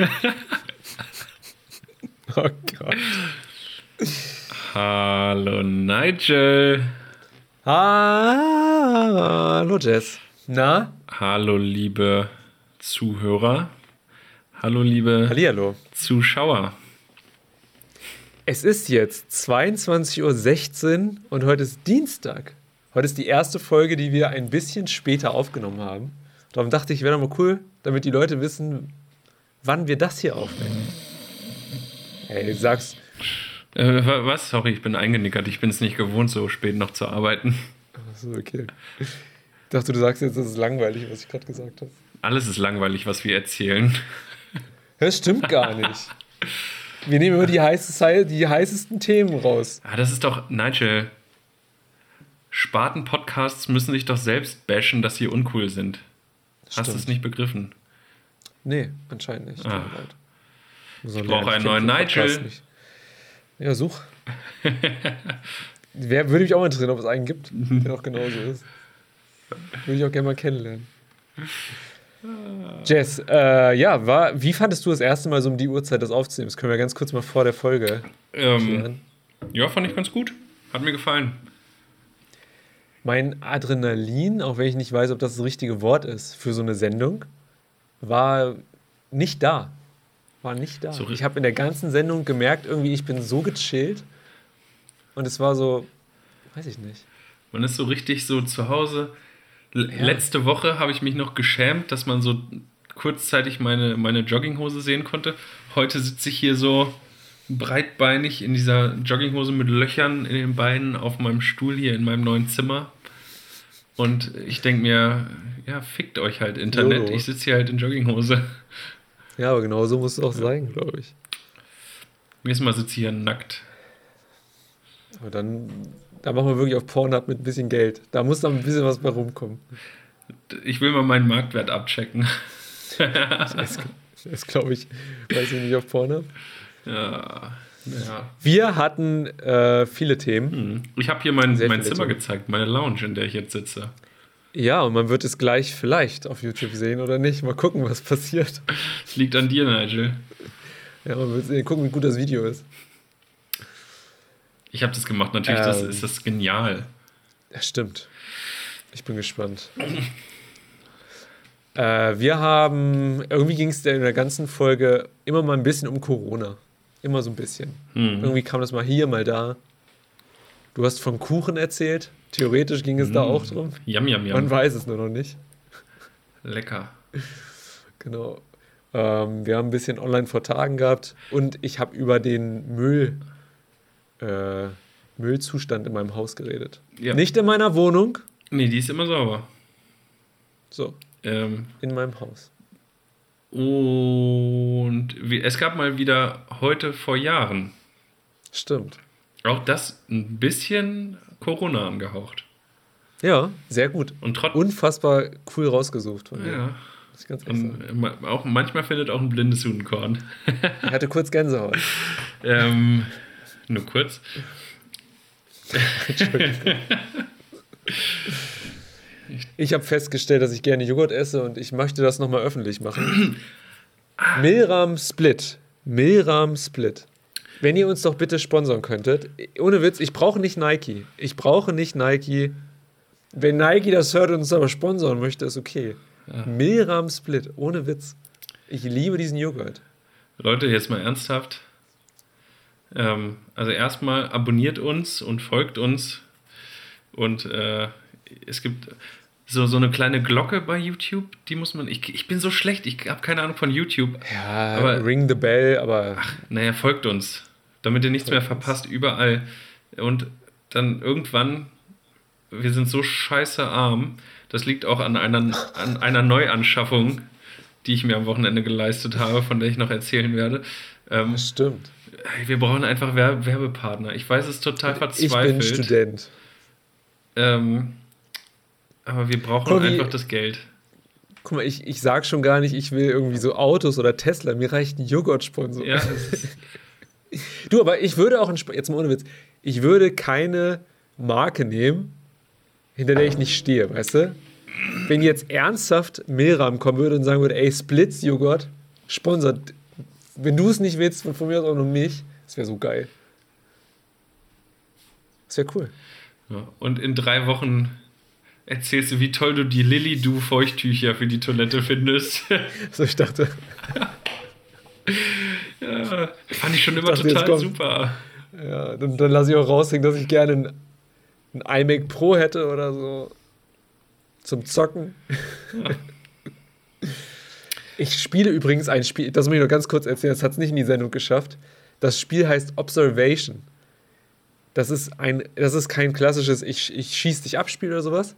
oh Gott. Hallo Nigel. Hallo Jess. Na? Hallo liebe Zuhörer. Hallo liebe Hallihallo. Zuschauer. Es ist jetzt 22.16 Uhr und heute ist Dienstag. Heute ist die erste Folge, die wir ein bisschen später aufgenommen haben. Darum dachte ich, wäre doch mal cool, damit die Leute wissen, wann wir das hier aufnehmen. Ey, du sagst. Äh, was? Sorry, ich bin eingenickert. Ich bin es nicht gewohnt, so spät noch zu arbeiten. Achso, okay. Ich dachte, du sagst jetzt, das ist langweilig, was ich gerade gesagt habe. Alles ist langweilig, was wir erzählen. Das stimmt gar nicht. Wir nehmen immer die, heiße, die heißesten Themen raus. Ah, das ist doch, Nigel. Spaten-Podcasts müssen sich doch selbst bashen, dass sie uncool sind. Stimmt. Hast du es nicht begriffen? Nee, anscheinend nicht. Ah. Ich brauche einen neuen Nigel. Ja, such. Wer, würde mich auch interessieren, ob es einen gibt, der auch genauso ist. Würde ich auch gerne mal kennenlernen. Jess, äh, ja, war, wie fandest du das erste Mal so um die Uhrzeit das aufzunehmen? Das können wir ganz kurz mal vor der Folge ähm, Ja, fand ich ganz gut. Hat mir gefallen. Mein Adrenalin, auch wenn ich nicht weiß, ob das das richtige Wort ist für so eine Sendung, war nicht da. War nicht da. So ich habe in der ganzen Sendung gemerkt, irgendwie, ich bin so gechillt. Und es war so, weiß ich nicht. Man ist so richtig so zu Hause. Ja. Letzte Woche habe ich mich noch geschämt, dass man so kurzzeitig meine, meine Jogginghose sehen konnte. Heute sitze ich hier so breitbeinig in dieser Jogginghose mit Löchern in den Beinen auf meinem Stuhl hier in meinem neuen Zimmer. Und ich denke mir, ja, fickt euch halt Internet. Jolo. Ich sitze hier halt in Jogginghose. Ja, aber genau so muss es auch sein, glaube ich. Nächstes Mal sitze ich hier nackt. Aber dann, da machen wir wirklich auf Pornhub mit ein bisschen Geld. Da muss dann ein bisschen was bei rumkommen. Ich will mal meinen Marktwert abchecken. das, das glaube ich, weiß ich nicht, auf Pornhub. Ja. Ja. Wir hatten äh, viele Themen. Hm. Ich habe hier mein, mein Zimmer Themen. gezeigt, meine Lounge, in der ich jetzt sitze. Ja, und man wird es gleich vielleicht auf YouTube sehen oder nicht. Mal gucken, was passiert. Es liegt an dir, Nigel. Ja, man wird sehen, gucken, wie gut das Video ist. Ich habe das gemacht, natürlich ähm, das, ist das genial. Ja, stimmt. Ich bin gespannt. äh, wir haben, irgendwie ging es in der ganzen Folge immer mal ein bisschen um Corona. Immer so ein bisschen. Mhm. Irgendwie kam das mal hier, mal da. Du hast von Kuchen erzählt. Theoretisch ging es mhm. da auch drum. Yum, yum, yum. Man weiß es nur noch nicht. Lecker. Genau. Ähm, wir haben ein bisschen online vor Tagen gehabt und ich habe über den Müll, äh, Müllzustand in meinem Haus geredet. Ja. Nicht in meiner Wohnung. Nee, die ist immer sauber. So. Ähm, in meinem Haus. Und es gab mal wieder heute vor Jahren. Stimmt. Auch das ein bisschen Corona angehaucht. Ja, sehr gut. Und trotz Unfassbar cool rausgesucht von dir. Ja. Das ganz Und auch, manchmal findet auch ein blindes Huhnkorn. ich hatte kurz Gänsehaut. ähm, nur kurz. Ich habe festgestellt, dass ich gerne Joghurt esse und ich möchte das nochmal öffentlich machen. Milram Split. Milram Split. Wenn ihr uns doch bitte sponsern könntet. Ohne Witz, ich brauche nicht Nike. Ich brauche nicht Nike. Wenn Nike das hört und uns aber sponsern möchte, ist okay. Ja. Milram Split. Ohne Witz. Ich liebe diesen Joghurt. Leute, jetzt mal ernsthaft. Ähm, also erstmal abonniert uns und folgt uns. Und äh, es gibt so, so eine kleine Glocke bei YouTube, die muss man. Ich, ich bin so schlecht, ich habe keine Ahnung von YouTube. Ja, aber, ring the bell, aber. Ach, naja, folgt uns, damit ihr nichts mehr verpasst, überall. Und dann irgendwann, wir sind so scheiße arm, das liegt auch an einer, an einer Neuanschaffung, die ich mir am Wochenende geleistet habe, von der ich noch erzählen werde. Ähm, das stimmt. Wir brauchen einfach Werbepartner. Ich weiß, es ist total verzweifelt. Ich bin Student. Ähm, aber wir brauchen mal, einfach das Geld. Guck mal, ich, ich sag schon gar nicht, ich will irgendwie so Autos oder Tesla. Mir reicht ein Joghurt-Sponsor. Ja. du, aber ich würde auch, jetzt mal ohne Witz, ich würde keine Marke nehmen, hinter der ich nicht stehe, weißt du? Wenn jetzt ernsthaft Meram kommen würde und sagen würde, ey, Splits Joghurt sponsert wenn du es nicht willst, von mir aus auch nur mich. Das wäre so geil. Das wäre cool. Ja, und in drei Wochen erzählst du, wie toll du die Lilly Du Feuchttücher für die Toilette findest. So, ich dachte. ja, fand ich schon immer ich dachte, total super. Ja, dann, dann lasse ich auch raushängen, dass ich gerne ein, ein iMac Pro hätte oder so. Zum Zocken. Ja. Ich spiele übrigens ein Spiel, das muss ich noch ganz kurz erzählen, das hat es nicht in die Sendung geschafft. Das Spiel heißt Observation. Das ist, ein, das ist kein klassisches Ich, ich schieß dich ab Spiel oder sowas.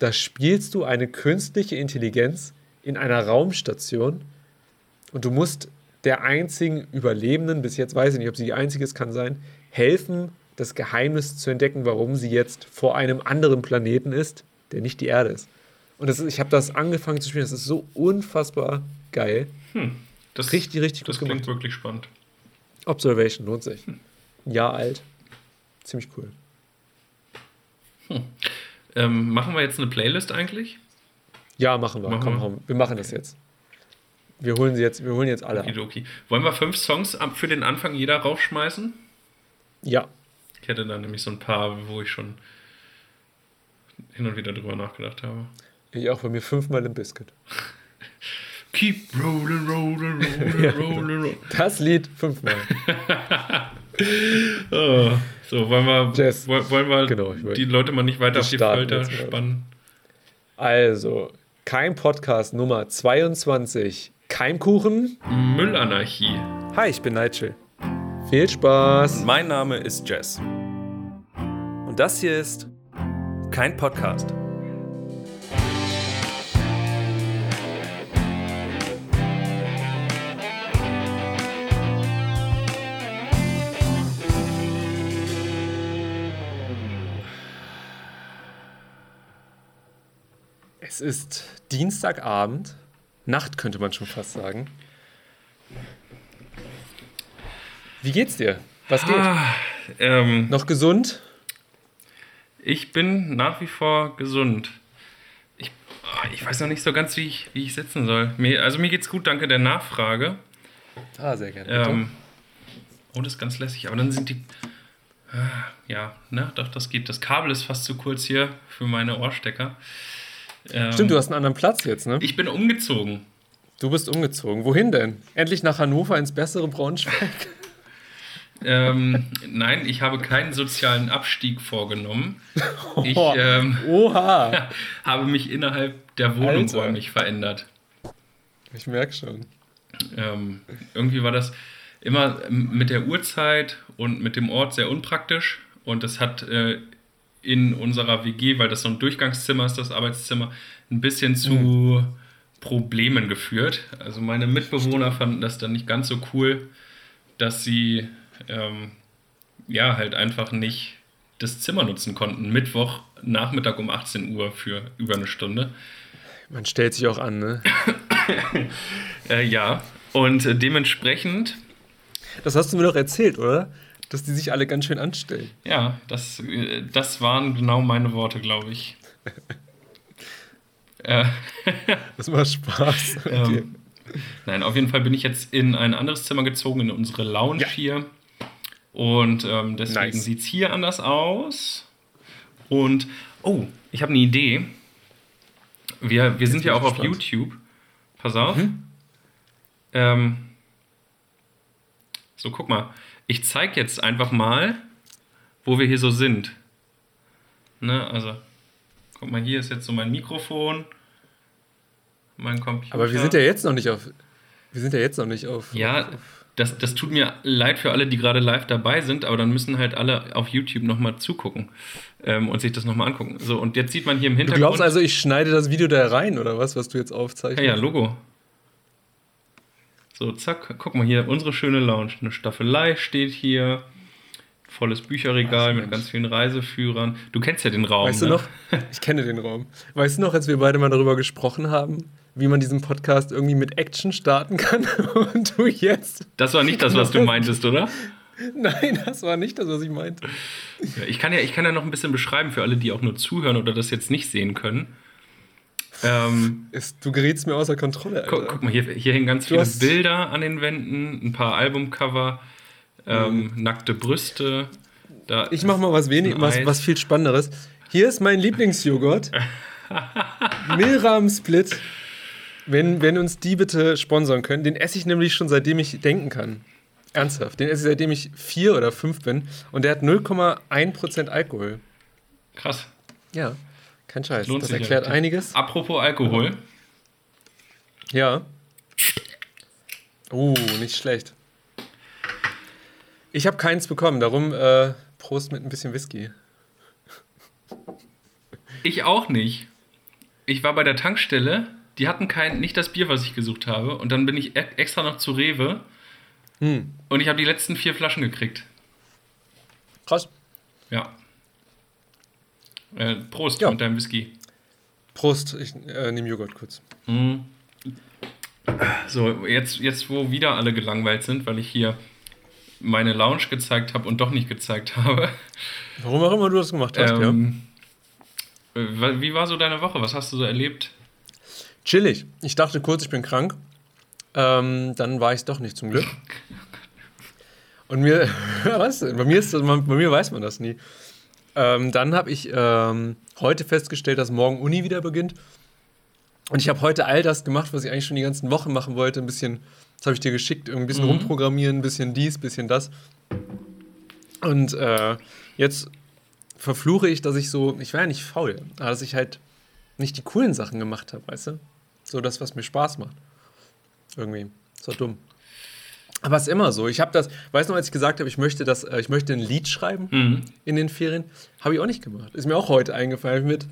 Da spielst du eine künstliche Intelligenz in einer Raumstation und du musst der einzigen Überlebenden, bis jetzt weiß ich nicht, ob sie die einzige ist, kann sein, helfen, das Geheimnis zu entdecken, warum sie jetzt vor einem anderen Planeten ist, der nicht die Erde ist. Und das ist, ich habe das angefangen zu spielen, das ist so unfassbar geil. Hm, das, richtig, richtig das gut gemacht. Das klingt wirklich spannend. Observation lohnt sich. Hm. Ein Jahr alt. Ziemlich cool. Hm. Ähm, machen wir jetzt eine Playlist eigentlich? Ja, machen wir. Machen komm, komm, wir machen das jetzt. Wir holen sie jetzt, wir holen jetzt alle. Okay. Wollen wir fünf Songs für den Anfang jeder raufschmeißen? Ja. Ich hätte da nämlich so ein paar, wo ich schon hin und wieder drüber nachgedacht habe. Ich auch bei mir fünfmal im Biscuit. Keep rolling, rolling, rolling, rolling, rolling. Das Lied fünfmal. oh, so, wollen wir, Jess, wollen wir genau, die Leute mal nicht weiter auf die Folter spannen? Also, kein Podcast Nummer 22. Keimkuchen. Müllanarchie. Hi, ich bin Nigel. Viel Spaß. Mein Name ist Jess. Und das hier ist kein Podcast. Es ist Dienstagabend, Nacht könnte man schon fast sagen. Wie geht's dir? Was geht? Ah, ähm, Noch gesund? Ich bin nach wie vor gesund. Ich, ah, ich weiß noch nicht so ganz, wie ich, wie ich sitzen soll. Mir, also mir geht's gut, danke der Nachfrage. Ah, sehr gerne. Ähm, oh, das ist ganz lässig. Aber dann sind die. Ah, ja, ne, doch, das geht. Das Kabel ist fast zu kurz hier für meine Ohrstecker. Ähm, Stimmt, du hast einen anderen Platz jetzt, ne? Ich bin umgezogen. Du bist umgezogen. Wohin denn? Endlich nach Hannover ins bessere Braunschweig? ähm, nein, ich habe keinen sozialen Abstieg vorgenommen. Ich ähm, Oha. habe mich innerhalb der Wohnung Alter. räumlich verändert. Ich merke schon. Ähm, irgendwie war das immer mit der Uhrzeit und mit dem Ort sehr unpraktisch und das hat äh, in unserer WG, weil das so ein Durchgangszimmer ist, das Arbeitszimmer, ein bisschen zu mhm. Problemen geführt. Also meine Mitbewohner fanden das dann nicht ganz so cool, dass sie ähm, ja halt einfach nicht das Zimmer nutzen konnten. Mittwoch Nachmittag um 18 Uhr für über eine Stunde. Man stellt sich auch an, ne? äh, ja, und dementsprechend. Das hast du mir doch erzählt, oder? Dass die sich alle ganz schön anstellen. Ja, das, das waren genau meine Worte, glaube ich. äh, das macht Spaß. Ähm, nein, auf jeden Fall bin ich jetzt in ein anderes Zimmer gezogen, in unsere Lounge ja. hier. Und ähm, deswegen nice. sieht es hier anders aus. Und, oh, ich habe eine Idee. Wir, wir sind ja auch gespannt. auf YouTube. Pass auf. Mhm. Ähm, so, guck mal ich zeige jetzt einfach mal, wo wir hier so sind. Ne, also, guck mal, hier ist jetzt so mein Mikrofon, mein Computer. Aber wir sind ja jetzt noch nicht auf. Wir sind ja jetzt noch nicht auf. Ja, auf, das, das tut mir leid für alle, die gerade live dabei sind, aber dann müssen halt alle auf YouTube nochmal zugucken ähm, und sich das nochmal angucken. So, und jetzt sieht man hier im Hintergrund. Du glaubst also, ich schneide das Video da rein, oder was, was du jetzt aufzeichnest? Ja, ja, Logo. So, zack, guck mal hier, unsere schöne Lounge. Eine Staffelei steht hier. Volles Bücherregal Ach, mit ganz vielen Reiseführern. Du kennst ja den Raum. Weißt ne? du noch? Ich kenne den Raum. Weißt du noch, als wir beide mal darüber gesprochen haben, wie man diesen Podcast irgendwie mit Action starten kann? Und du jetzt. Das war nicht das, was du meintest, oder? Nein, das war nicht das, was ich meinte. Ja, ich, kann ja, ich kann ja noch ein bisschen beschreiben für alle, die auch nur zuhören oder das jetzt nicht sehen können. Ähm, Ist, du gerätst mir außer Kontrolle, guck, guck mal, hier, hier hängen ganz Du viele Bilder an den Wänden, ein paar Albumcover, ähm, nackte Brüste. Da Ich mach mal was wenig, was, was viel Spannenderes. Hier ist mein Lieblingsjoghurt. Milram Split. Wenn, wenn uns die bitte sponsern können. Den esse ich nämlich schon seitdem ich denken kann. Ernsthaft. Den esse ich seitdem ich vier oder fünf bin. Und der hat 0,1% Alkohol. Krass. Ja, kein Scheiß. Lohnt das sich ja erklärt richtig. einiges. Apropos Alkohol. Ja. Oh, nicht schlecht. Ich habe keins bekommen, darum äh, Prost mit ein bisschen Whisky. Ich auch nicht. Ich war bei der Tankstelle, die hatten kein, nicht das Bier, was ich gesucht habe. Und dann bin ich e- extra noch zu Rewe Hm. und ich habe die letzten vier Flaschen gekriegt. Krass. Ja. Äh, Prost Ja. mit deinem Whisky. Prost, ich äh, nehme Joghurt kurz. Mhm. So, jetzt, jetzt wo wieder alle gelangweilt sind, weil ich hier meine Lounge gezeigt habe und doch nicht gezeigt habe. Warum auch immer du das gemacht hast, ja. Ähm, äh, wie war so deine Woche? Was hast du so erlebt? Chillig. Ich dachte kurz, ich bin krank. Ähm, dann war ich es doch nicht zum Glück. Und mir, was denn? Bei mir, ist das, bei mir weiß man das nie. Ähm, dann habe ich ähm, heute festgestellt, dass morgen Uni wieder beginnt. Und ich habe heute all das gemacht, was ich eigentlich schon die ganzen Wochen machen wollte. Ein bisschen, das habe ich dir geschickt, ein bisschen rumprogrammieren, ein bisschen dies, ein bisschen das. Und äh, jetzt verfluche ich, dass ich so, ich war ja nicht faul, aber dass ich halt nicht die coolen Sachen gemacht habe, weißt du? So das, was mir Spaß macht. Irgendwie. Doch dumm. Aber es ist immer so. Ich habe das, weißt du noch, als ich gesagt habe, ich möchte das, äh, ich möchte ein Lied schreiben Mhm. in den Ferien, habe ich auch nicht gemacht. Ist mir auch heute eingefallen. Hab ich mit,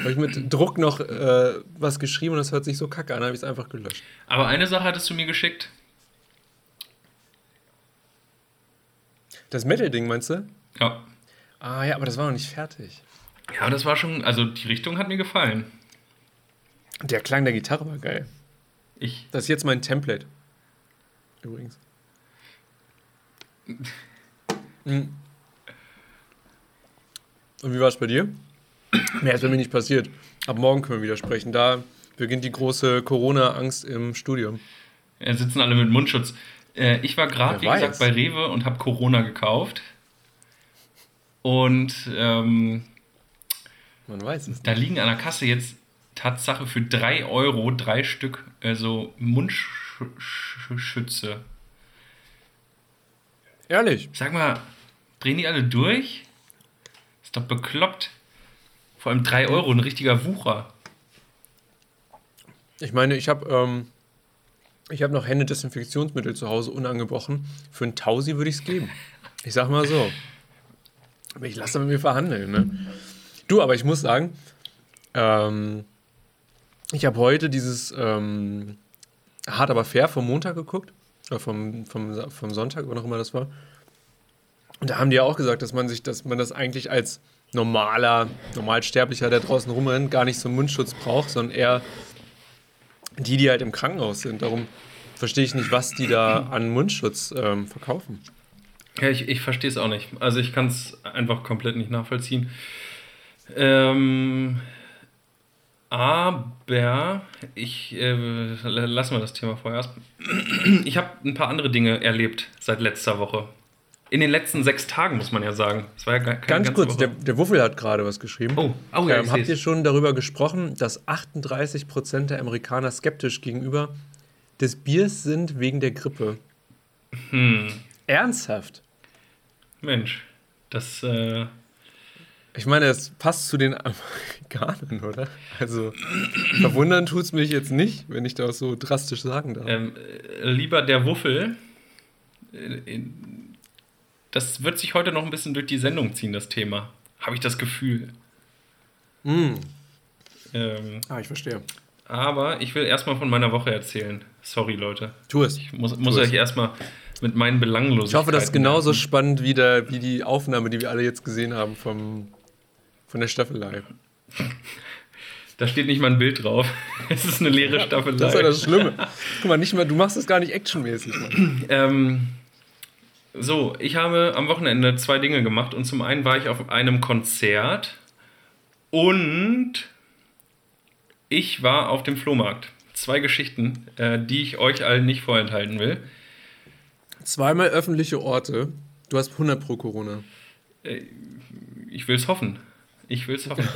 habe ich mit Druck noch äh, was geschrieben und das hört sich so kacke an, habe ich es einfach gelöscht. Aber eine Sache hattest du mir geschickt. Das Metal-Ding meinst du? Ja. Ah ja, aber das war noch nicht fertig. Ja, das war schon, also die Richtung hat mir gefallen. Der Klang der Gitarre war geil. Ich, Das ist jetzt mein Template. Übrigens. Mhm. Und wie war es bei dir? Mehr ist bei mir nicht passiert. Ab morgen können wir wieder sprechen. Da beginnt die große Corona-Angst im Studium. äh, sitzen alle mit Mundschutz. Äh, ich war gerade, wie gesagt, bei Rewe und habe Corona gekauft. Und ähm, Man weiß es. da liegen an der Kasse jetzt Tatsache für 3 Euro drei Stück also Mundschütze. Ehrlich. Sag mal, drehen die alle durch? Ist doch bekloppt. Vor allem 3 Euro, ein richtiger Wucher. Ich meine, ich habe ähm, ich hab noch Händedesinfektionsmittel zu Hause unangebrochen. Für einen Tausi würde ich es geben. Ich sag mal so. Aber ich lasse mit mir verhandeln. Ne? Du, aber ich muss sagen, ähm, ich habe heute dieses ähm, Hart aber fair vom Montag geguckt. Vom, vom, vom Sonntag, wann auch immer das war. Und da haben die ja auch gesagt, dass man sich, dass man das eigentlich als normaler, Normalsterblicher, der draußen rumrennt, gar nicht so einen Mundschutz braucht, sondern eher die, die halt im Krankenhaus sind. Darum verstehe ich nicht, was die da an Mundschutz ähm, verkaufen. Ja, ich, ich verstehe es auch nicht. Also ich kann es einfach komplett nicht nachvollziehen. Ähm, aber ich äh, lassen wir das Thema vorerst. Ich habe ein paar andere Dinge erlebt seit letzter Woche. In den letzten sechs Tagen, muss man ja sagen. Es war ja gar Ganz kurz, der, der Wuffel hat gerade was geschrieben. Oh, oh ja, ähm, habt ihr schon darüber gesprochen, dass 38% der Amerikaner skeptisch gegenüber des Biers sind wegen der Grippe? Hm, Ernsthaft? Mensch, das äh, Ich meine, das passt zu den Amerikanern, oder? Also, verwundern tut es mich jetzt nicht, wenn ich das so drastisch sagen darf. ähm, äh, lieber der Wuffel. äh, Das wird sich heute noch ein bisschen durch die Sendung ziehen, das Thema. Habe ich das Gefühl. Mm. Ähm, Ah, ich verstehe. aber ich will erstmal von meiner Woche erzählen. Sorry, Leute. Tu es. Ich muss, muss es. euch erstmal mit meinen Belanglosigkeiten... Ich hoffe, das ist genauso spannend wie, der, wie die Aufnahme, die wir alle jetzt gesehen haben vom, von der Staffelei. Da steht nicht mal ein Bild drauf. Es ist eine leere Staffelei. Das ist ja das Schlimme. Guck mal, nicht mal, du machst das gar nicht actionmäßig. Ähm, so, ich habe am Wochenende zwei Dinge gemacht und zum einen war ich auf einem Konzert und ich war auf dem Flohmarkt. Zwei Geschichten, äh, die ich euch allen nicht vorenthalten will. Zweimal öffentliche Orte. Du hast 100 pro Corona. Äh, ich will es hoffen. Ich will es hoffen.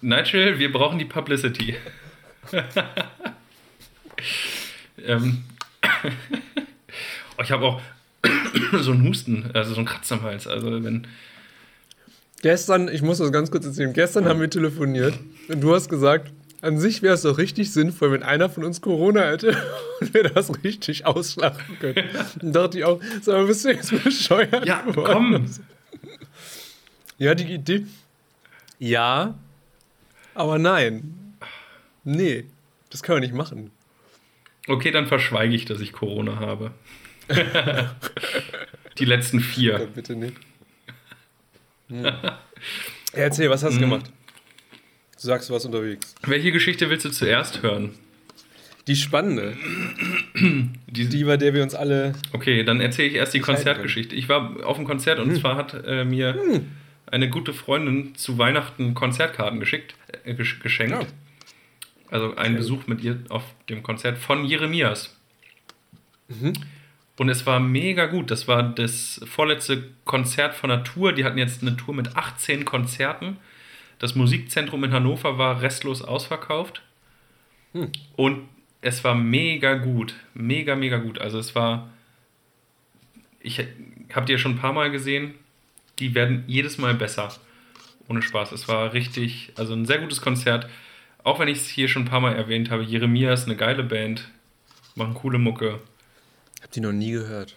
Nigel, wir brauchen die Publicity. ähm, oh, ich habe auch so einen Husten, also so einen Kratz am Hals. Also wenn. Gestern, ich muss das ganz kurz erzählen, gestern haben wir telefoniert und du hast gesagt, an sich wäre es doch richtig sinnvoll, wenn einer von uns Corona hätte und wir das richtig ausschlachten können. Dann dachte ich auch, sag mal, bist du jetzt bescheuert? Ja, komm! Ja, die Idee. Ja, aber nein. Nee, das können wir nicht machen. Okay, dann verschweige ich, dass ich Corona habe. die letzten vier. Gott, bitte nicht. Hm. Erzähl, was hast du Mhm. gemacht? Du sagst, du warst unterwegs. Welche Geschichte willst du zuerst hören? Die spannende, Die, die, bei der wir uns alle. Okay, dann erzähle ich erst die Konzertgeschichte. Ich war auf dem Konzert Hm. und zwar hat äh, mir eine gute Freundin zu Weihnachten Konzertkarten geschickt, äh, gesch- geschenkt. Ja. Also einen Besuch mit ihr auf dem Konzert von Jeremias. Und es war mega gut. Das war das vorletzte Konzert von der Tour. Die hatten jetzt eine Tour mit 18 Konzerten. Das Musikzentrum in Hannover war restlos ausverkauft. Und es war mega gut. Mega, mega gut. Also es war. Ich habe die ja schon ein paar Mal gesehen. Die werden jedes Mal besser. Ohne Spaß. Es war richtig, also ein sehr gutes Konzert. Auch wenn ich es hier schon ein paar Mal erwähnt habe, Jeremias, eine geile Band, machen coole Mucke. Hab die noch nie gehört.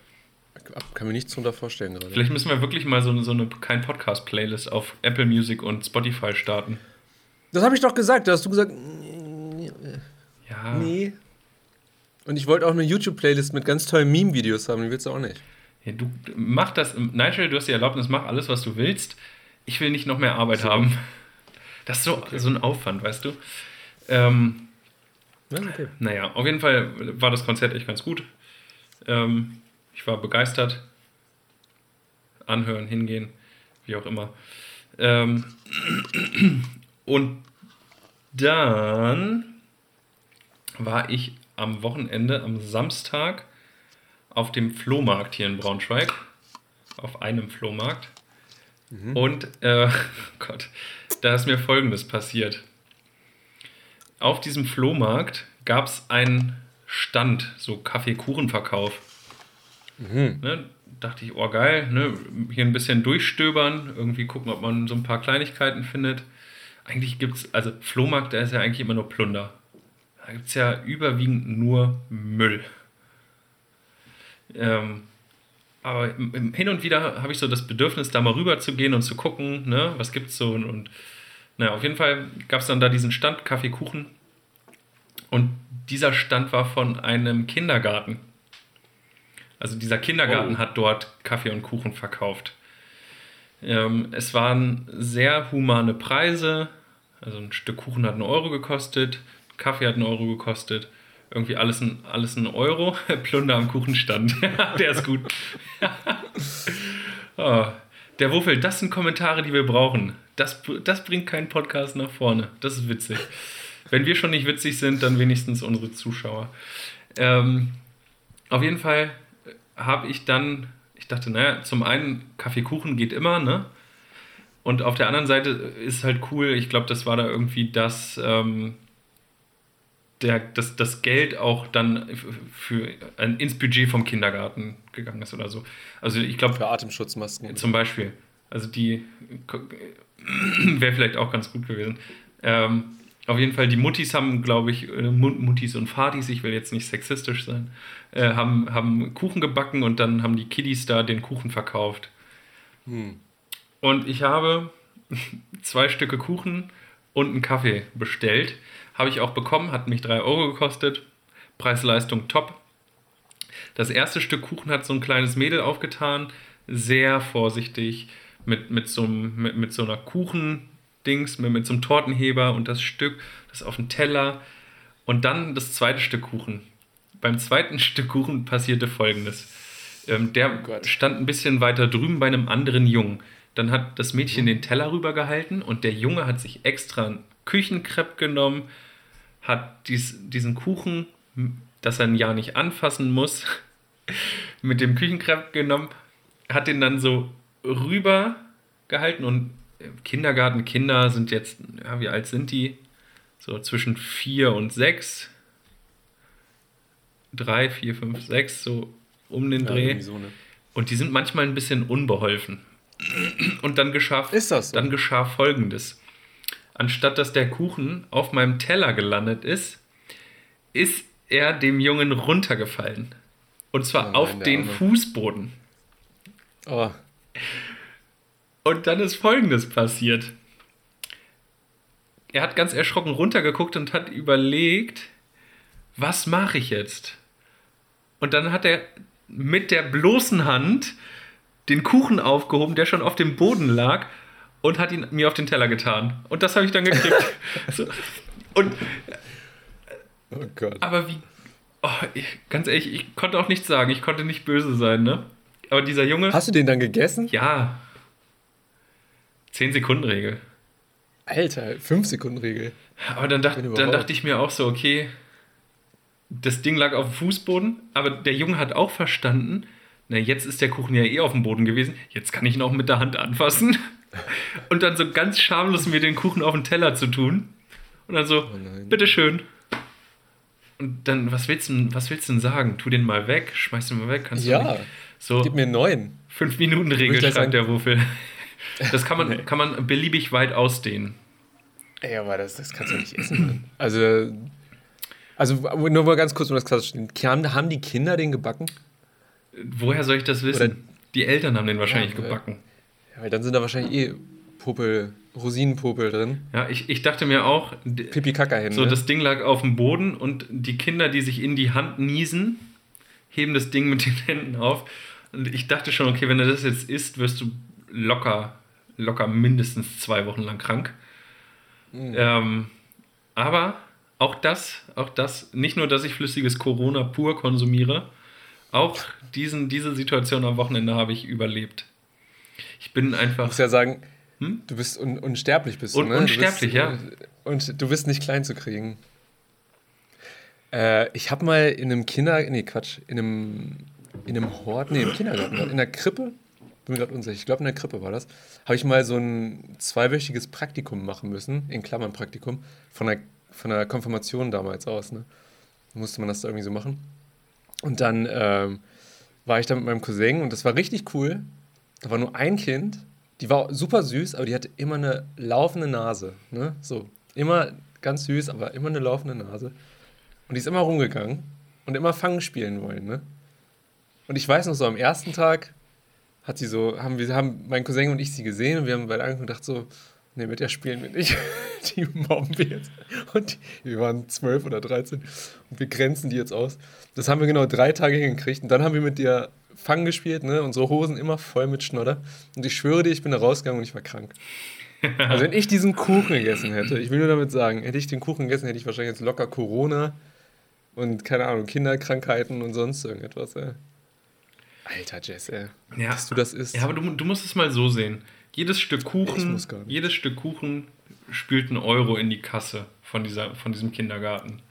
Kann mir nichts drunter vorstellen gerade. Vielleicht müssen wir wirklich mal so, so eine kein Podcast-Playlist auf Apple Music und Spotify starten. Das habe ich doch gesagt. Da hast du gesagt, Ja. nee. Und ich wollte auch eine YouTube-Playlist mit ganz tollen Meme-Videos haben. Die willst du auch nicht. Ja du mach das. Nigel, du hast die Erlaubnis, mach alles, was du willst. Ich will nicht noch mehr Arbeit haben. Das ist so, so ein Aufwand, weißt du? Ähm, Ja, okay. Naja, auf jeden Fall war das Konzert echt ganz gut. Ähm, ich war begeistert. Anhören, hingehen, wie auch immer. Ähm, und dann war ich am Wochenende, am Samstag, auf dem Flohmarkt hier in Braunschweig. Auf einem Flohmarkt. Und, äh, Gott, da ist mir Folgendes passiert auf diesem Flohmarkt gab es einen Stand, so Kaffeekuchenverkauf. Ne, dachte ich, oh geil, ne, hier ein bisschen durchstöbern, irgendwie gucken, ob man so ein paar Kleinigkeiten findet. Eigentlich gibt es, also Flohmarkt, da ist ja eigentlich immer nur Plunder. Da gibt es ja überwiegend nur Müll. Ähm, aber hin und wieder habe ich so das Bedürfnis, da mal rüber zu gehen und zu gucken, ne, was gibt's so und, und naja, auf jeden Fall gab es dann da diesen Stand Kaffee, Kuchen. Und dieser Stand war von einem Kindergarten. Also dieser Kindergarten Oh. hat dort Kaffee und Kuchen verkauft. Ähm, es waren sehr humane Preise. Also ein Stück Kuchen hat einen Euro gekostet, Kaffee hat einen Euro gekostet. Irgendwie alles ein, alles ein Euro. Plunder am Kuchenstand. Der ist gut. oh, der Wuffel, das sind Kommentare, die wir brauchen. Das, das bringt keinen Podcast nach vorne. Das ist witzig. Wenn wir schon nicht witzig sind, dann wenigstens unsere Zuschauer. Ähm, auf jeden Fall habe ich dann, ich dachte, naja, zum einen Kaffeekuchen geht immer, ne? Und auf der anderen Seite ist halt cool, ich glaube, das war da irgendwie das, ähm, der, das, das Geld auch dann für, ein, ins Budget vom Kindergarten gegangen ist oder so. Also ich glaube, Für Atemschutzmasken. zum Beispiel. Also die wäre vielleicht auch ganz gut gewesen. Ähm, auf jeden Fall, die Muttis haben, glaube ich, äh, Mut- Muttis und Fatis, ich will jetzt nicht sexistisch sein, äh, haben, haben Kuchen gebacken und dann haben die Kiddies da den Kuchen verkauft. Und ich habe zwei Stücke Kuchen und einen Kaffee bestellt. Habe ich auch bekommen, hat mich 3 Euro gekostet. Preis-Leistung top. Das erste Stück Kuchen hat so ein kleines Mädel aufgetan, sehr vorsichtig, mit, mit, so, mit, mit so einer Kuchendings, mit, mit so einem Tortenheber und das Stück, das auf dem Teller. Und dann das zweite Stück Kuchen. Beim zweiten Stück Kuchen passierte folgendes. Ähm, der Gott. stand ein bisschen weiter drüben bei einem anderen Jungen. Dann hat das Mädchen den Teller rübergehalten und der Junge hat sich extra einen Küchenkrepp genommen, hat dies, diesen Kuchen, dass er ein Jahr nicht anfassen muss, mit dem Küchenkrepp genommen, hat den dann so rüber gehalten und im Kindergarten, Kinder sind jetzt, ja, wie alt sind die? So zwischen vier und sechs. Drei, vier, fünf, sechs, so um den Dreh. irgendwie so, ne? Und die sind manchmal ein bisschen unbeholfen. Und dann geschah, so? dann geschah folgendes. Anstatt dass der Kuchen auf meinem Teller gelandet ist, ist er dem Jungen runtergefallen. Und zwar Oh auf den Arme. Fußboden. Oh, Und dann ist folgendes passiert. Er hat ganz erschrocken runtergeguckt und hat überlegt, was mache ich jetzt? Und dann hat er mit der bloßen Hand den Kuchen aufgehoben, der schon auf dem Boden lag, und hat ihn mir auf den Teller getan. Und das habe ich dann gekriegt. so. Und oh Gott. aber wie. Oh, ich, ganz ehrlich, ich konnte auch nichts sagen. Ich konnte nicht böse sein, ne? Aber dieser Junge. Hast du den dann gegessen? Ja. 10-Sekunden-Regel. Alter, 5-Sekunden-Regel. Aber dann, dacht, dann dachte ich mir auch so, okay, das Ding lag auf dem Fußboden, aber der Junge hat auch verstanden, na, jetzt ist der Kuchen ja eh auf dem Boden gewesen, jetzt kann ich ihn auch mit der Hand anfassen. Und dann so ganz schamlos mir den Kuchen auf den Teller zu tun. Und dann so, Oh bitteschön. Und dann, was willst, du, was willst du denn sagen? Tu den mal weg, schmeiß den mal weg. Kannst du Ja, nicht? So, gib mir einen neuen. 5-Minuten-Regel, Würde ich gleich schreibt sagen. der Wuffel. Das kann man, kann man beliebig weit ausdehnen. Ey, aber das, das kannst du nicht essen. Also, also nur mal ganz kurz, um das klarzustellen. Haben, haben die Kinder den gebacken? Woher soll ich das wissen? Oder- die Eltern haben den wahrscheinlich Ja, gebacken. Ja, weil dann sind da wahrscheinlich eh Popel, Rosinenpopel drin. Ja, ich, ich dachte mir auch, pipi so das Ding lag auf dem Boden und die Kinder, die sich in die Hand niesen, heben das Ding mit den Händen auf. Und ich dachte schon, okay, wenn du das jetzt isst, wirst du locker, locker mindestens zwei Wochen lang krank. Ähm, aber auch das, auch das, nicht nur, dass ich flüssiges Corona pur konsumiere, auch diesen, diese Situation am Wochenende habe ich überlebt. Ich bin Ich einfach. muss ja sagen, Hm? du bist un unsterblich bist du, Un- ne? Du unsterblich, bist, ja. äh, Und du bist nicht klein zu kriegen. Äh, ich habe mal in einem Kinder... Nee, Quatsch. In einem, in einem Hort... Nee, im Kindergarten. In der Krippe. Bin mir gerade unsicher. Ich glaube, in der Krippe war das. Habe ich mal so ein zweiwöchiges Praktikum machen müssen. In Klammern Praktikum. Von der, von der Konfirmation damals aus, ne? Musste man das da irgendwie so machen. Und dann ähm, war ich da mit meinem Cousin und das war richtig cool. Da war nur ein Kind, die war super süß, aber die hatte immer eine laufende Nase. Ne? So, immer ganz süß, aber immer eine laufende Nase. Und die ist immer rumgegangen und immer Fangen spielen wollen. Ne? Und ich weiß noch so, am ersten Tag hat sie so, haben wir haben mein Cousin und ich sie gesehen und wir haben beide angeguckt und gedacht so, nee, mit der spielen wir nicht. die mobben wir jetzt. Und die, wir waren zwölf oder 13 und wir grenzen die jetzt aus. Das haben wir genau drei Tage hingekriegt und dann haben wir mit der Fang gespielt, ne? Unsere Hosen immer voll mit Schnodder. Und ich schwöre dir, ich bin da rausgegangen und ich war krank. Also wenn ich diesen Kuchen gegessen hätte, ich will nur damit sagen, hätte ich den Kuchen gegessen, hätte ich wahrscheinlich jetzt locker Corona und keine Ahnung, Kinderkrankheiten und sonst irgendetwas, ey. Alter Jess, ey. Ja. Dass du das isst. Ja, aber du, du musst es mal so sehen. Jedes Stück Kuchen, jedes Stück Kuchen spült einen Euro in die Kasse von, dieser, von diesem Kindergarten.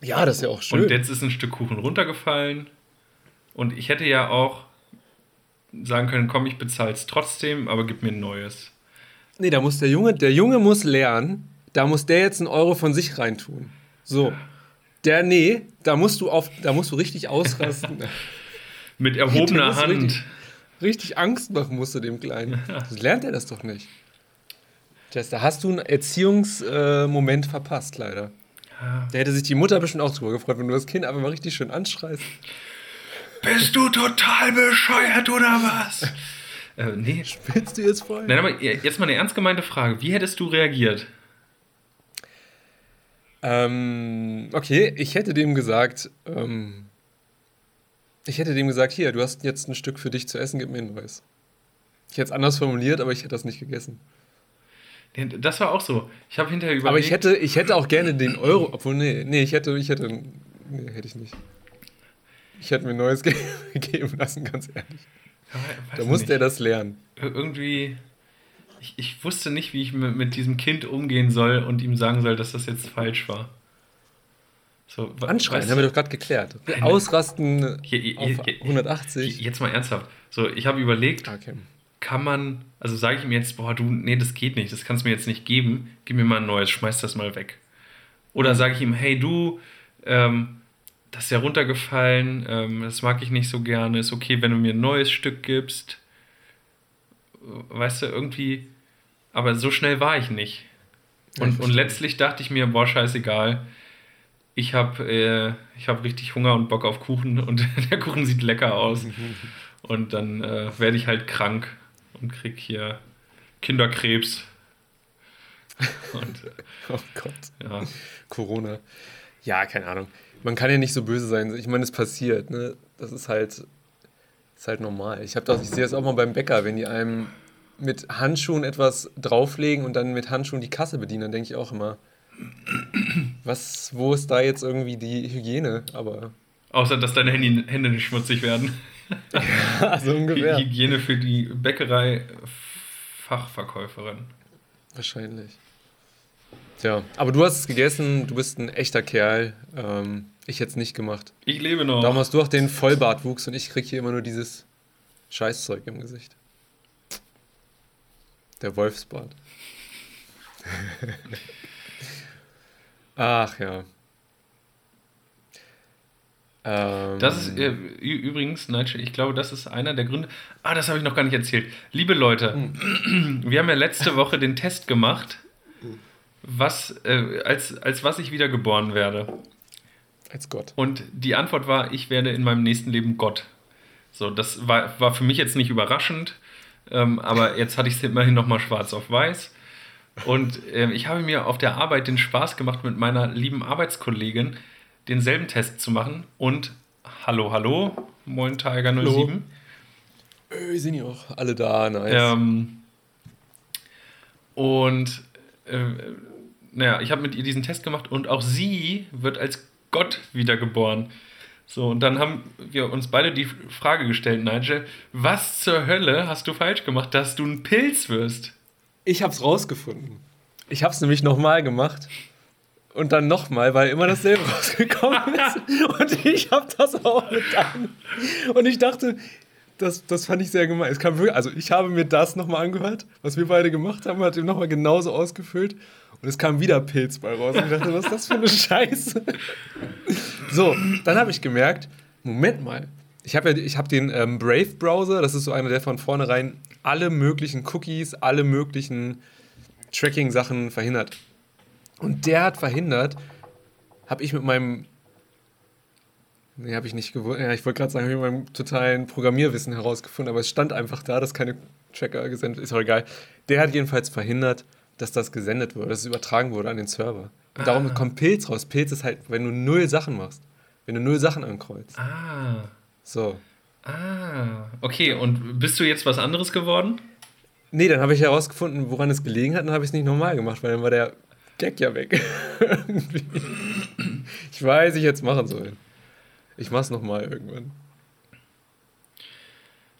Ja, das ist ja auch schön. Und jetzt ist ein Stück Kuchen runtergefallen. Und ich hätte ja auch sagen können, komm, ich bezahle es trotzdem, aber gib mir ein neues. Nee, da muss der Junge, der Junge muss lernen, da muss der jetzt einen Euro von sich reintun. So. Der, nee, da musst du auf, da musst du richtig ausrasten. Mit erhobener Hand. Richtig, richtig Angst machen musst du dem Kleinen. So lernt er das doch nicht. Jess, da hast du einen Erziehungsmoment verpasst, leider. Da hätte sich die Mutter bestimmt auch drüber gefreut, wenn du das Kind einfach mal richtig schön anschreist. Bist du total bescheuert oder was? äh, nee. Willst du jetzt voll? Nein, aber jetzt mal eine ernst gemeinte Frage. Wie hättest du reagiert? Ähm, okay, ich hätte dem gesagt, ähm, ich hätte dem gesagt, hier, du hast jetzt ein Stück für dich zu essen, gib mir ein neues. Ich hätte es anders formuliert, aber ich hätte das nicht gegessen. Das war auch so. Ich habe hinterher überlegt. Aber ich hätte, ich hätte auch gerne den Euro, obwohl, nee, nee, ich hätte, ich hätte, nee, hätte ich nicht. Ich hätte mir ein neues ge geben lassen, ganz ehrlich. Ja, Da musste er das lernen. Ir- irgendwie. Ich, ich wusste nicht, wie ich mit, mit diesem Kind umgehen soll und ihm sagen soll, dass das jetzt falsch war. So, Anschreien, weißt haben wir doch gerade geklärt. Nein, Ausrasten Hier, hier, auf hier- 180. Jetzt mal ernsthaft. So, ich habe überlegt, Okay. kann man, also sage ich ihm jetzt, boah, du, nee, das geht nicht, das kannst du mir jetzt nicht geben, gib mir mal ein neues, schmeiß das mal weg. Oder sage ich ihm, hey du, ähm, das ist ja runtergefallen, ähm, das mag ich nicht so gerne, ist okay, wenn du mir ein neues Stück gibst. Weißt du, irgendwie, aber so schnell war ich nicht. Und, und letztlich dachte ich mir, boah, scheißegal, ich habe äh, ich hab richtig Hunger und Bock auf Kuchen und der Kuchen sieht lecker aus. Und dann äh, werde ich halt krank und krieg hier Kinderkrebs. Und äh, Oh Gott. ja, Corona. Ja, keine Ahnung. Man kann ja nicht so böse sein. Ich meine, es passiert. Ne? Das ist halt, ist halt normal. Ich, das, ich sehe das auch mal beim Bäcker, wenn die einem mit Handschuhen etwas drauflegen und dann mit Handschuhen die Kasse bedienen, dann denke ich auch immer, was, wo ist da jetzt irgendwie die Hygiene? Aber außer dass deine Handy, Hände nicht schmutzig werden. so ungefähr. Hygiene für die Bäckerei-Fachverkäuferin. Wahrscheinlich. Tja, aber du hast es gegessen, du bist ein echter Kerl. Ähm, ich hätte es nicht gemacht. Ich lebe noch. Darum hast du auch den Vollbartwuchs und ich krieg hier immer nur dieses Scheißzeug im Gesicht. Der Wolfsbart. Ach ja. Ähm, Das ist äh, übrigens, Nigel, ich glaube, das ist einer der Gründe. Ah, das habe ich noch gar nicht erzählt. Liebe Leute, Hm. wir haben ja letzte Woche den Test gemacht, was, äh, als, als was ich wiedergeboren werde. als Gott. Und die Antwort war, ich werde in meinem nächsten Leben Gott. So, das war, war für mich jetzt nicht überraschend, ähm, aber jetzt hatte ich es immerhin nochmal schwarz auf weiß. Und ähm, ich habe mir auf der Arbeit den Spaß gemacht, mit meiner lieben Arbeitskollegin denselben Test zu machen. Und hallo, hallo, moin Tiger 07. Äh, sind die auch alle da, nice. Ähm, und äh, naja, ich habe mit ihr diesen Test gemacht und auch sie wird als Gott wiedergeboren. So, und dann haben wir uns beide die Frage gestellt, Nigel, was zur Hölle hast du falsch gemacht, dass du ein Pilz wirst? Ich hab's rausgefunden. Ich hab's nämlich nochmal gemacht. Und dann nochmal, weil immer dasselbe rausgekommen ist. Und ich hab das auch mit an. Und ich dachte, das, das fand ich sehr gemein. Es kam wirklich, also ich habe mir das nochmal angehört, was wir beide gemacht haben, hat ihm nochmal genauso ausgefüllt. Und es kam wieder Pilz bei raus. Und ich dachte, was ist das für eine Scheiße? So, dann habe ich gemerkt, Moment mal. Ich habe ja, habe den ähm, Brave-Browser, das ist so einer, der von vornherein alle möglichen Cookies, alle möglichen Tracking-Sachen verhindert. Und der hat verhindert, habe ich mit meinem, nee, habe ich nicht gewusst, ja, ich wollte gerade sagen, habe ich mit meinem totalen Programmierwissen herausgefunden, aber es stand einfach da, dass keine Tracker gesendet, ist auch egal. Der hat jedenfalls verhindert, dass das gesendet wurde, dass es übertragen wurde an den Server. Und darum kommt Pilz raus. Pilz ist halt, wenn du null Sachen machst, wenn du null Sachen ankreuzt. Ah, So. ah, okay, und bist du jetzt was anderes geworden? Nee, dann habe ich herausgefunden, woran es gelegen hat, und dann habe ich es nicht normal gemacht, weil dann war der Gag ja weg. Irgendwie. ich weiß, ich hätte es machen sollen. Ich mach's nochmal irgendwann.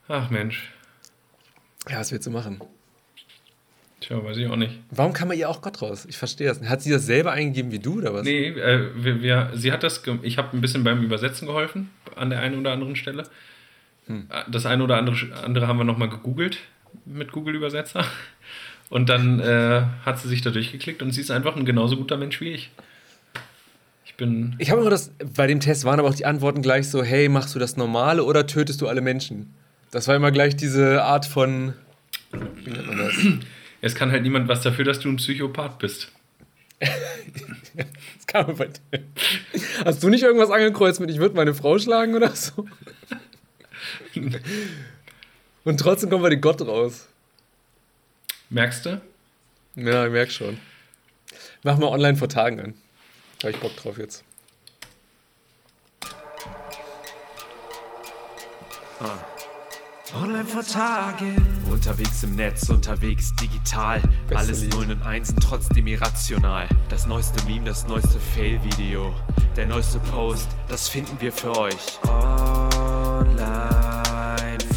Ach Mensch, Ja, was willst du machen? Tja, weiß ich auch nicht. Warum kann man ihr auch Gott raus? Ich verstehe das. Hat sie das selber eingegeben wie du oder was? Nee, äh, wir, wir, sie hat das, ich habe ein bisschen beim Übersetzen geholfen, an der einen oder anderen Stelle. Hm. Äh, Das eine oder andere, andere haben wir nochmal gegoogelt mit Google-Übersetzer. Und dann äh, hat sie sich da durchgeklickt und sie ist einfach ein genauso guter Mensch wie ich. Ich bin. Ich habe immer das, bei dem Test waren aber auch die Antworten gleich so, hey, machst du das Normale oder tötest du alle Menschen? Das war immer gleich diese Art von, wie nennt man das? Es kann halt niemand was dafür, dass du ein Psychopath bist. Das kam bei dir. Hast du nicht irgendwas angekreuzt mit, ich würde meine Frau schlagen oder so? Und trotzdem kommen wir den Gott raus. Merkst du? Ja, ich merk schon. Mach mal online vor Tagen an. Da hab ich Bock drauf jetzt. Online vor Tagen. Unterwegs im Netz, unterwegs digital. Beste Alles Lied. Nullen und Einsen, trotzdem irrational. Das neueste Meme, das neueste Fail-Video. Der neueste Post, das finden wir für euch. Online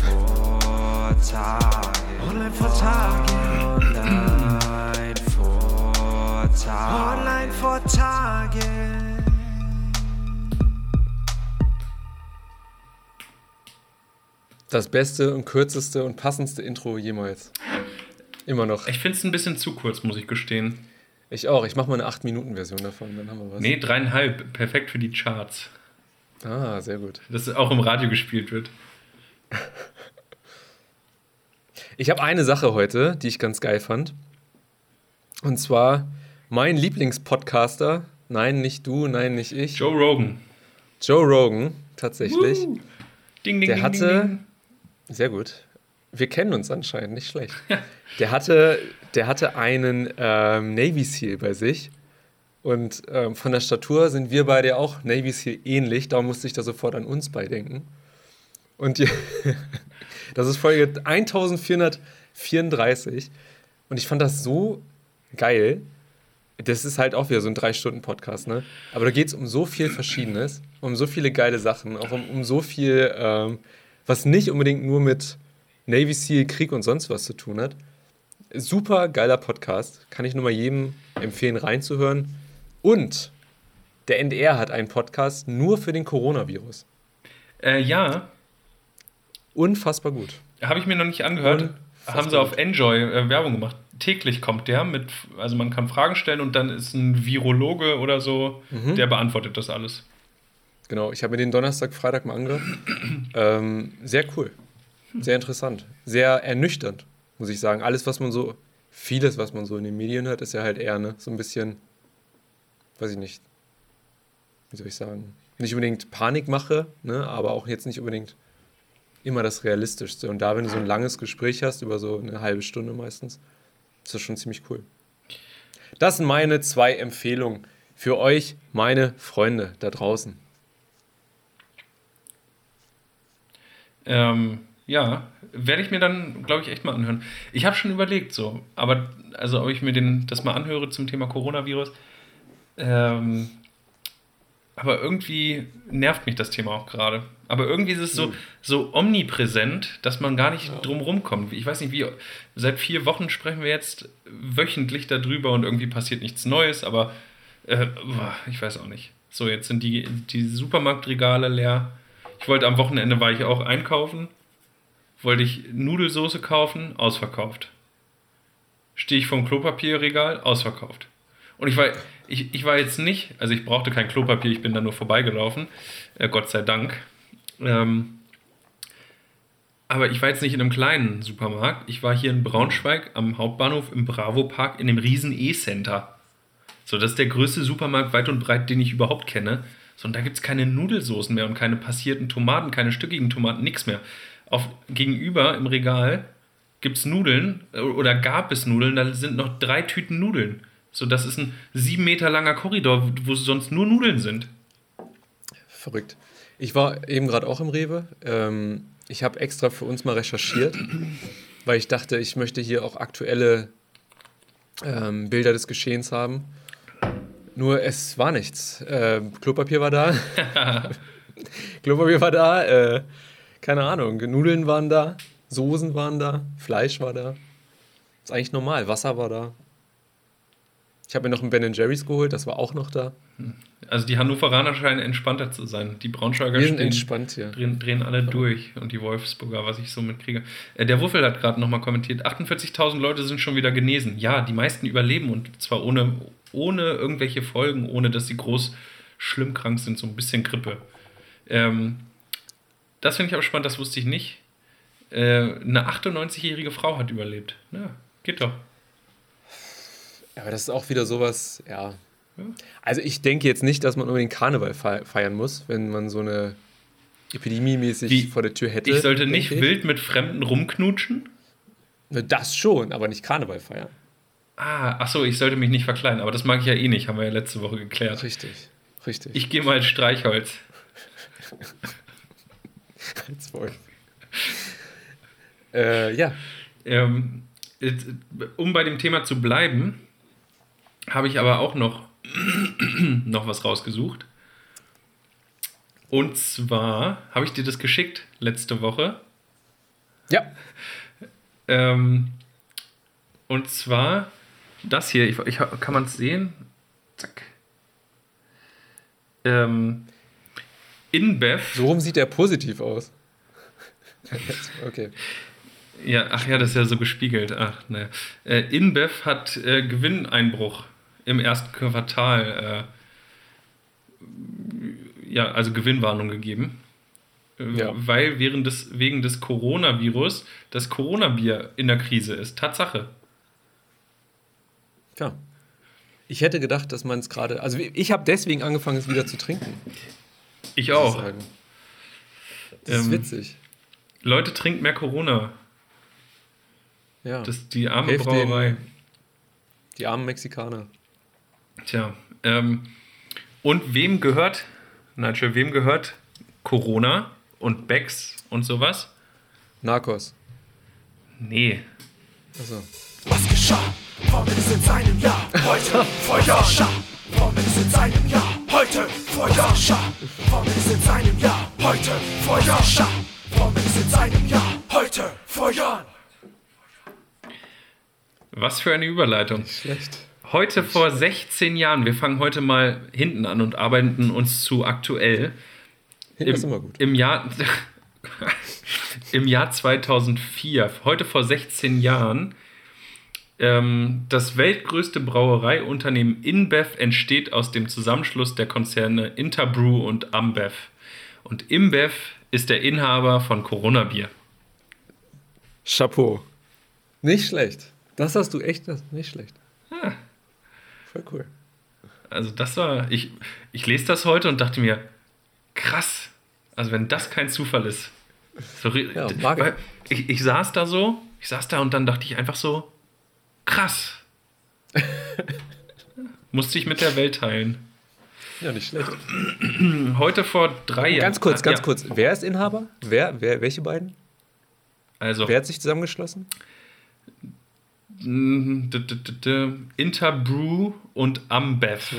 vor Tagen. Online vor Tagen. Online vor Tagen. Online vor Tagen. Das beste und kürzeste und passendste Intro jemals. Immer noch. Ich finde es ein bisschen zu kurz, muss ich gestehen. Ich auch. Ich mache mal eine 8-Minuten-Version davon, dann haben wir was. Nee, dreieinhalb. Perfekt für die Charts. Ah, sehr gut. Dass es auch im Radio gespielt wird. Ich habe eine Sache heute, die ich ganz geil fand. Und zwar mein Lieblingspodcaster. Nein, nicht du, nein, nicht ich. Joe Rogan. Joe Rogan, tatsächlich. Woo. Ding, ding, Der ding, hatte-. Sehr gut. Wir kennen uns anscheinend, nicht schlecht. Der hatte, der hatte einen ähm, Navy SEAL bei sich. Und ähm, von der Statur sind wir beide auch Navy SEAL ähnlich. Darum musste ich da sofort an uns beidenken. Und die, das ist Folge 1434. Und ich fand das so geil. Das ist halt auch wieder so ein Drei-Stunden-Podcast, ne? Aber da geht es um so viel Verschiedenes, um so viele geile Sachen, auch um, um so viel, ähm, was nicht unbedingt nur mit Navy SEAL, Krieg und sonst was zu tun hat. Super geiler Podcast. Kann ich nur mal jedem empfehlen, reinzuhören. Und der NDR hat einen Podcast nur für den Coronavirus. Äh, ja, Unfassbar gut. habe ich mir noch nicht angehört. Unfassbar Haben sie auf. Enjoy äh, Werbung gemacht. Täglich kommt der mit, also man kann Fragen stellen und dann ist ein Virologe oder so, Mhm. der beantwortet das alles. Genau, ich habe mir den Donnerstag, Freitag mal angehört. ähm, sehr cool. Sehr interessant. Sehr ernüchternd, muss ich sagen. Alles, was man so, vieles, was man so in den Medien hört, ist ja halt eher ne, so ein bisschen, weiß ich nicht, wie soll ich sagen, nicht unbedingt Panikmache, ne, aber auch jetzt nicht unbedingt immer das Realistischste. Und da, wenn du so ein langes Gespräch hast, über so eine halbe Stunde meistens, ist das schon ziemlich cool. Das sind meine zwei Empfehlungen für euch, meine Freunde da draußen. Ähm, ja, werde ich mir dann, glaube ich, echt mal anhören. Ich habe schon überlegt, so, aber also ob ich mir den, das mal anhöre zum Thema Coronavirus. Ähm, aber irgendwie nervt mich das Thema auch gerade. Aber irgendwie ist es so, so omnipräsent, dass man gar nicht drum rumkommt. Ich weiß nicht, wie. Seit vier Wochen sprechen wir jetzt wöchentlich darüber und irgendwie passiert nichts Neues, aber äh, ich weiß auch nicht. So, jetzt sind die, die Supermarktregale leer. Ich wollte am Wochenende war ich auch einkaufen. Wollte ich Nudelsoße kaufen, ausverkauft. Stehe ich vom Klopapierregal, ausverkauft. Und ich war, ich, ich war jetzt nicht, also ich brauchte kein Klopapier, ich bin da nur vorbeigelaufen, äh, Gott sei Dank. Ähm, aber ich war jetzt nicht in einem kleinen Supermarkt, ich war hier in Braunschweig am Hauptbahnhof im Bravo Park in dem riesen E-Center. So, das ist der größte Supermarkt weit und breit, den ich überhaupt kenne. Und da gibt es keine Nudelsoßen mehr und keine passierten Tomaten, keine stückigen Tomaten, nichts mehr. Auf, gegenüber im Regal gibt es Nudeln äh, oder gab es Nudeln, da sind noch drei Tüten Nudeln. So, das ist ein sieben Meter langer Korridor, wo sonst nur Nudeln sind. Verrückt. Ich war eben gerade auch im Rewe. Ähm, ich habe extra für uns mal recherchiert, weil ich dachte, ich möchte hier auch aktuelle ähm, Bilder des Geschehens haben. Nur es war nichts. Ähm, Klopapier war da. Klopapier war da. Äh, keine Ahnung. Nudeln waren da. Soßen waren da. Fleisch war da. Ist eigentlich normal. Wasser war da. Ich habe mir noch ein Ben Jerry's geholt. Das war auch noch da. Also die Hannoveraner scheinen entspannter zu sein. Die Braunschweiger stehen, entspannt hier. drehen, drehen alle durch und die Wolfsburger, was ich so mitkriege. Äh, der Wuffel hat gerade nochmal kommentiert, 48.000 Leute sind schon wieder genesen. Ja, die meisten überleben und zwar ohne, ohne irgendwelche Folgen, ohne dass sie groß schlimm krank sind, so ein bisschen Grippe. Ähm, das finde ich aber spannend, das wusste ich nicht. Äh, eine 98-jährige Frau hat überlebt. Ja, geht doch. Ja, aber das ist auch wieder sowas, ja. Also ich denke jetzt nicht, dass man unbedingt Karneval fe- feiern muss, wenn man so eine epidemiemäßig vor der Tür hätte. Ich sollte nicht ich. wild mit Fremden rumknutschen. Das schon, aber nicht Karneval feiern. Ah, ach so, ich sollte mich nicht verkleiden, aber das mag ich ja eh nicht, haben wir ja letzte Woche geklärt. Richtig, richtig. Ich gehe mal als Streichholz. als Wolf. äh, ja, Ähm, um bei dem Thema zu bleiben, habe ich aber auch noch, noch was rausgesucht. Und zwar habe ich dir das geschickt letzte Woche. ja, Ähm, und zwar das hier, ich, ich, kann man es sehen? Zack. Ähm, InBev. so rum sieht er positiv aus. Okay. Ja, ach ja, das ist ja so gespiegelt. Ach, ne. Äh, InBev hat äh, Gewinneinbruch im ersten Quartal, äh, ja, also Gewinnwarnung gegeben. Äh, Ja. Weil während des, wegen des Coronavirus das Corona-Bier in der Krise ist. Tatsache. Ja. Ich hätte gedacht, dass man es gerade. Also ich habe deswegen angefangen, es wieder zu trinken. Ich auch. sagen. Das ist Ähm, witzig. Leute, trinkt mehr Corona. Ja. Das ist die arme Helft Brauerei. den- Die armen Mexikaner. Tja, ähm, und wem gehört, Nigel, wem gehört Corona und Becks und sowas? Narcos. Nee. Also. Was geschah? Formel ist in seinem Jahr. Heute vor Jahren. Formel ist in seinem Jahr. Heute vor Jahren. Formel ist in seinem Jahr. Heute vor Jahren. Formel ist in seinem Jahr. Heute vor Jahren. Was für eine Überleitung. Schlecht. Heute vor 16 Jahren, wir fangen heute mal hinten an und arbeiten uns zu aktuell. Hinten ist immer gut. Im Jahr, Im Jahr 2004, heute vor 16 Jahren, ähm, das weltgrößte Brauereiunternehmen InBev entsteht aus dem Zusammenschluss der Konzerne Interbrew und Ambev. Und InBev ist der Inhaber von Corona Bier. Chapeau. Nicht schlecht. Das hast du echt das- nicht schlecht. Ah. Voll cool. Also das war, ich, ich lese das heute und dachte mir, krass. Also wenn das kein Zufall ist. So, Ja, weil ich, ich saß da so, ich saß da und dann dachte ich einfach so, krass. Musste ich mit der Welt teilen. Ja, nicht schlecht. Heute vor drei Jahren. Ganz kurz, Ah, ganz ja. kurz. Wer ist Inhaber? Wer, wer, welche beiden? Also, Wer hat sich zusammengeschlossen? Interbrew und Ambev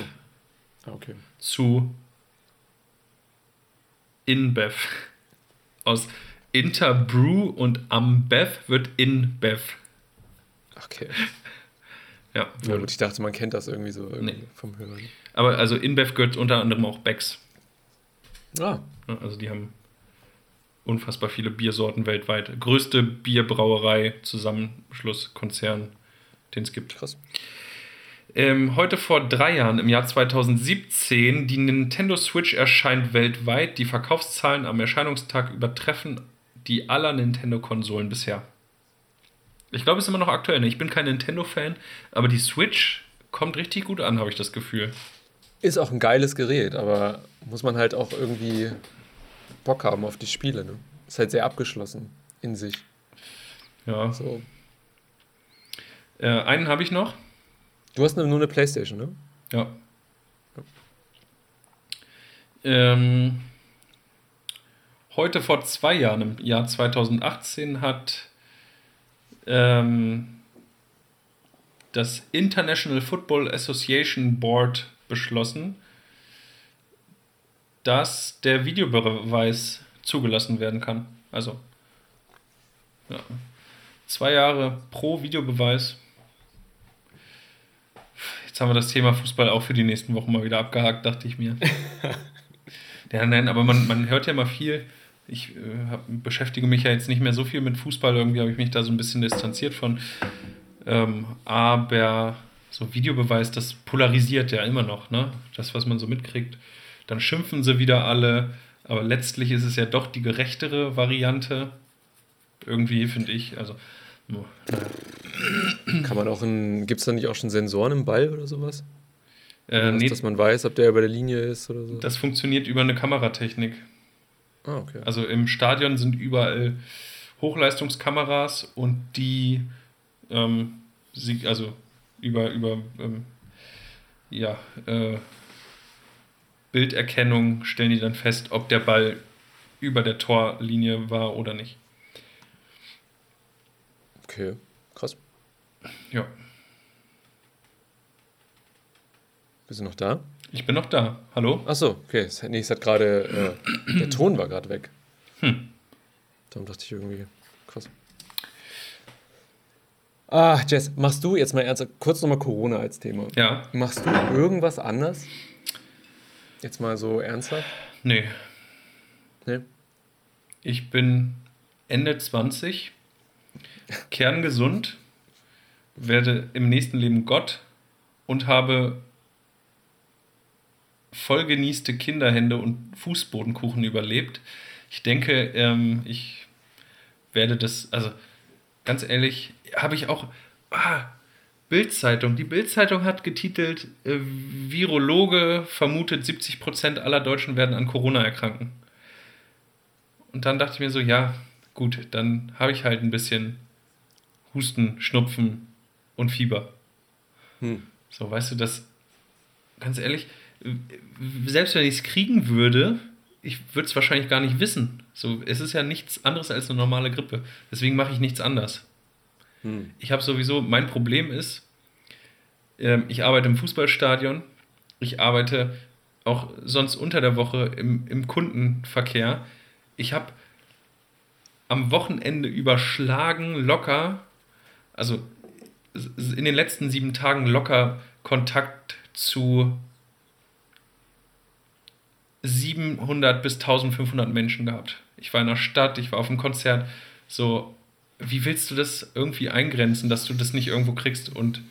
Ah, okay. zu InBev. Aus Interbrew und Ambev wird InBev. Okay. Ja, Na gut, ich dachte, man kennt das irgendwie so irgendwie Nee. vom Hören. aber also InBev gehört unter anderem auch Becks. Ah, Also die haben unfassbar viele Biersorten weltweit. Größte Bierbrauerei, Zusammenschluss, Konzern, den es gibt. krass. Ähm, heute vor drei Jahren, im Jahr 2017, die Nintendo Switch erscheint weltweit. Die Verkaufszahlen am Erscheinungstag übertreffen die aller Nintendo-Konsolen bisher. Ich glaube, es ist immer noch aktuell. Ne? Ich bin kein Nintendo-Fan, aber die Switch kommt richtig gut an, habe ich das Gefühl. Ist auch ein geiles Gerät, aber muss man halt auch irgendwie Bock haben auf die Spiele. Ne? Ist halt sehr abgeschlossen in sich. Ja. So. Äh, einen habe ich noch. Du hast nur eine Playstation, ne? Ja. Ähm, heute vor zwei Jahren, im Jahr 2018, hat ähm, das International Football Association Board beschlossen, dass der Videobeweis zugelassen werden kann. Also, ja. Zwei Jahre pro Videobeweis. Jetzt haben wir das Thema Fußball auch für die nächsten Wochen mal wieder abgehakt, dachte ich mir. ja, nein, aber man, man hört ja mal viel. Ich äh, hab, beschäftige mich ja jetzt nicht mehr so viel mit Fußball. Irgendwie habe ich mich da so ein bisschen distanziert von. Ähm, aber so Videobeweis, das polarisiert ja immer noch, ne? Das, was man so mitkriegt. Dann schimpfen sie wieder alle. Aber letztlich ist es ja doch die gerechtere Variante. Irgendwie, finde ich. Also, naja. Kann man auch in. Gibt es da nicht auch schon Sensoren im Ball oder sowas? Äh, Dass- nee, Dass man weiß, ob der über der Linie ist oder so? das funktioniert über eine Kameratechnik. ah, okay. Also im Stadion sind überall Hochleistungskameras und die, ähm, sie, also über, über ähm, ja, äh, Bilderkennung stellen die dann fest, ob der Ball über der Torlinie war oder nicht. Okay, krass. Ja, Bist du noch da? ich bin noch da. Hallo? Achso, okay. Es- Nee, es hat gerade. Äh, der Ton war gerade weg. Hm. Darum dachte ich irgendwie. Krass. Ah, Jess, machst du jetzt mal ernsthaft kurz nochmal Corona als Thema? Ja, Machst du irgendwas anders? Jetzt mal so ernsthaft? nee. Nee? Ich bin Ende 20, kerngesund, werde im nächsten Leben Gott und habe vollgenießte Kinderhände und Fußbodenkuchen überlebt. Ich denke, ähm, ich werde das, also ganz ehrlich, habe ich auch. Ah, Bildzeitung. Die Bildzeitung hat getitelt: äh, Virologe vermutet 70% aller Deutschen werden an Corona erkranken. Und dann dachte ich mir so: Ja, gut, dann habe ich halt ein bisschen Husten, Schnupfen und Fieber. Hm. So, weißt du, das, ganz ehrlich, selbst wenn ich es kriegen würde, ich würde es wahrscheinlich gar nicht wissen. So, es ist ja nichts anderes als eine normale Grippe. Deswegen mache ich nichts anders. Ich habe sowieso, mein Problem ist, ähm, ich arbeite im Fußballstadion, ich arbeite auch sonst unter der Woche im, im Kundenverkehr. Ich habe am Wochenende überschlagen locker, also in den letzten sieben Tagen locker Kontakt zu 700 bis 1500 Menschen gehabt. Ich war in der Stadt, ich war auf einem Konzert. So, wie willst du das irgendwie eingrenzen, dass du das nicht irgendwo kriegst? Und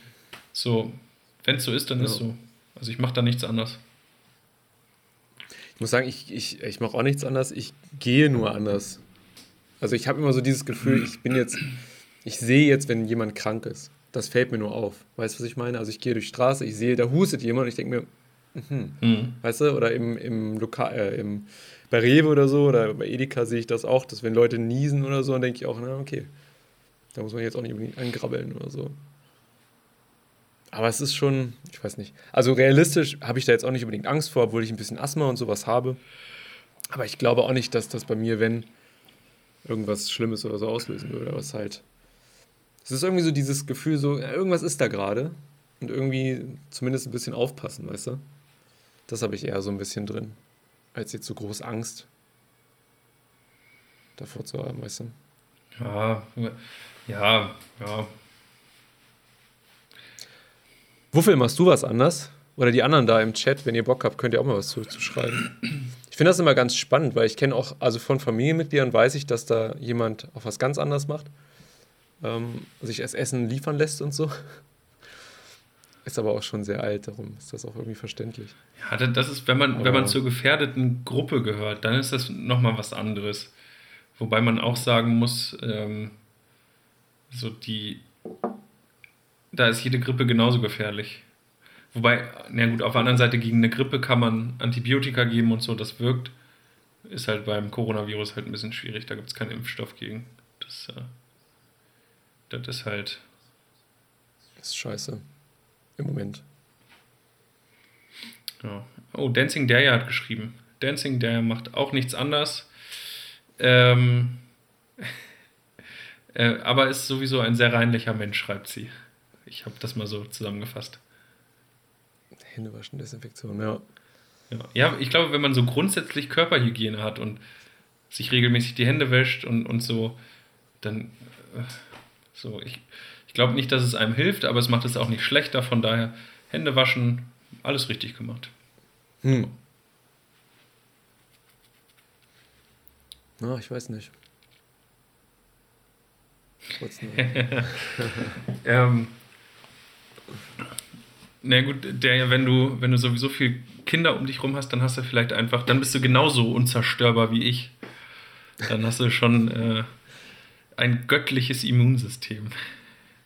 so, wenn es so ist, dann Ja. ist so. Also ich mache da nichts anderes. Ich muss sagen, ich, ich, ich mache auch nichts anders. Ich gehe nur anders. Also ich habe immer so dieses Gefühl, ich bin jetzt, ich sehe jetzt, wenn jemand krank ist. Das fällt mir nur auf. Weißt du, was ich meine? Also ich gehe durch die Straße, ich sehe, da hustet jemand und ich denke mir, mhm. Mhm. weißt du, oder im, im Lokal, äh, im, bei Rewe oder so oder bei Edeka sehe ich das auch, dass wenn Leute niesen oder so, dann denke ich auch, na okay, da muss man jetzt auch nicht unbedingt angrabbeln oder so. Aber es ist schon, ich weiß nicht. Also realistisch habe ich da jetzt auch nicht unbedingt Angst vor, obwohl ich ein bisschen Asthma und sowas habe. Aber ich glaube auch nicht, dass das bei mir, wenn irgendwas Schlimmes oder so auslösen würde. Aber es ist halt. Es ist irgendwie so dieses Gefühl, so, irgendwas ist da gerade. Und irgendwie zumindest ein bisschen aufpassen, weißt du? Das habe ich eher so ein bisschen drin. Als jetzt so groß Angst davor zu haben, weißt du? Ja, ja, ja. Wuffel, machst du was anders? Oder die anderen da im Chat, wenn ihr Bock habt, könnt ihr auch mal was zu, zu schreiben. Ich finde das immer ganz spannend, weil ich kenne auch, also von Familienmitgliedern weiß ich, dass da jemand auch was ganz anderes macht. Ähm, sich das Essen liefern lässt und so. Ist aber auch schon sehr alt, darum ist das auch irgendwie verständlich. Ja, da- das ist, wenn man, wenn man zur gefährdeten Gruppe gehört, dann ist das nochmal was anderes. Wobei man auch sagen muss, ähm, so die, da ist jede Grippe genauso gefährlich. Wobei, na gut, auf der anderen Seite gegen eine Grippe kann man Antibiotika geben und so, das wirkt. Ist halt beim Coronavirus halt ein bisschen schwierig, da gibt es keinen Impfstoff gegen. Das, äh, das ist halt, Das ist scheiße. Im Moment. Ja. Oh, Dancing Dare hat geschrieben. Dancing Dare macht auch nichts anders. Ähm, äh, aber ist sowieso ein sehr reinlicher Mensch, schreibt sie. Ich habe das mal so zusammengefasst. Händewaschen, Desinfektion, ja. Ja. ja, ich glaube, wenn man so grundsätzlich Körperhygiene hat und sich regelmäßig die Hände wäscht und, und so, dann äh, so, ich, ich glaube nicht, dass es einem hilft, aber es macht es auch nicht schlechter. Von daher, Hände waschen, alles richtig gemacht. Hm. Na, ich weiß nicht. Ähm, na gut, der, wenn du, wenn du sowieso viel Kinder um dich rum hast, dann hast du vielleicht einfach, dann bist du genauso unzerstörbar wie ich. Dann hast du schon äh, ein göttliches Immunsystem.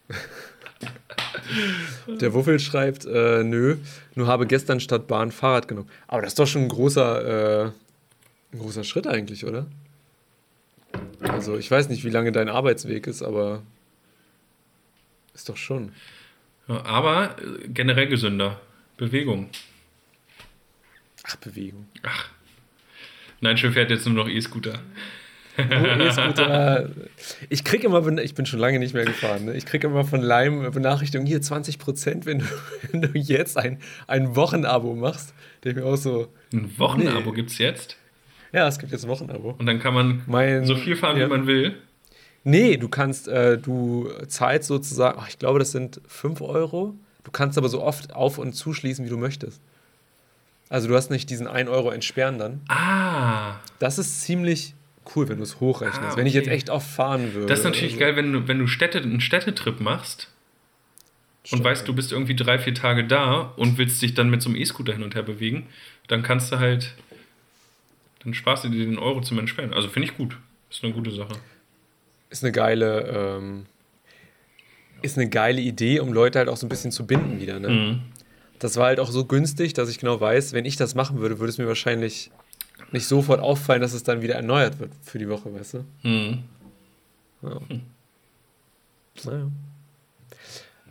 Der Wuffel schreibt, äh, nö, nur habe gestern statt Bahn Fahrrad genommen. Aber das ist doch schon ein großer, äh, ein großer Schritt eigentlich, oder? Also ich weiß nicht, wie lange dein Arbeitsweg ist, aber ist doch schon. Ja, aber äh, generell gesünder. Bewegung. Ach, Bewegung. Ach. Nein, Schiff fährt jetzt nur noch E-Scooter. Oh, E-Scooter. Ich krieg immer, ich bin schon lange nicht mehr gefahren, ne? ich kriege immer von Lime Benachrichtigungen, hier 20 Prozent, wenn du, wenn du jetzt ein, ein Wochenabo machst. Denke ich mir auch so, Ein Wochenabo Nee. gibt's jetzt. Ja, es gibt jetzt ein Wochenabo. Und dann kann man Mein, so viel fahren, ja. wie man will. Nee, du kannst, äh, du zahlst sozusagen, ach, ich glaube, das sind 5 Euro. Du kannst aber so oft auf- und zuschließen, wie du möchtest. Also du hast nicht diesen 1 Euro entsperren dann. Ah. Das ist ziemlich cool, wenn du es hochrechnest. Ah, Wenn ich jetzt okay. echt oft fahren würde. Das ist natürlich oder geil, wenn du, wenn du Städte, einen Städtetrip machst und Stimmt. weißt, du bist irgendwie drei, vier Tage da und willst dich dann mit so einem E-Scooter hin und her bewegen, dann kannst du halt, dann sparst du dir den Euro zum Entsperren. Also finde ich gut. Ist eine gute Sache. ist eine geile, ähm, ist eine geile Idee, um Leute halt auch so ein bisschen zu binden wieder. Ne? Mhm. Das war halt auch so günstig, dass ich genau weiß, wenn ich das machen würde, würde es mir wahrscheinlich nicht sofort auffallen, dass es dann wieder erneuert wird für die Woche, weißt du? Mhm. Naja.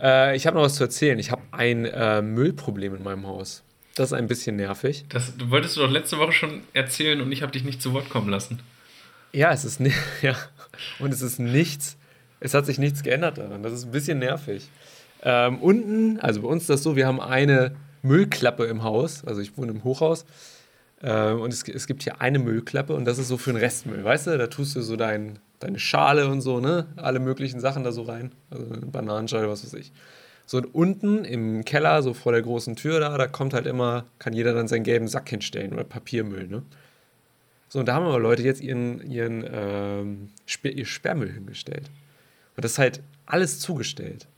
Äh, ich habe noch was zu erzählen. Ich habe ein äh, Müllproblem in meinem Haus. Das ist ein bisschen nervig. Das du wolltest du doch letzte Woche schon erzählen und ich habe dich nicht zu Wort kommen lassen. Ja, es ist ja und es ist nichts. Es hat sich nichts geändert daran. Das ist ein bisschen nervig. Ähm, unten, also bei uns ist das so, wir haben eine Müllklappe im Haus. Also ich wohne im Hochhaus. Ähm, und es, es gibt hier eine Müllklappe und das ist so für den Restmüll. Weißt du, da tust du so dein, deine Schale und so, ne? Alle möglichen Sachen da so rein. Also eine Bananenschale, was weiß ich. So und unten im Keller, so vor der großen Tür da, da kommt halt immer, kann jeder dann seinen gelben Sack hinstellen oder Papiermüll, ne? So, und da haben aber Leute jetzt ihren, ihren ähm, Sper ihr Sperrmüll hingestellt. Und das ist halt alles zugestellt.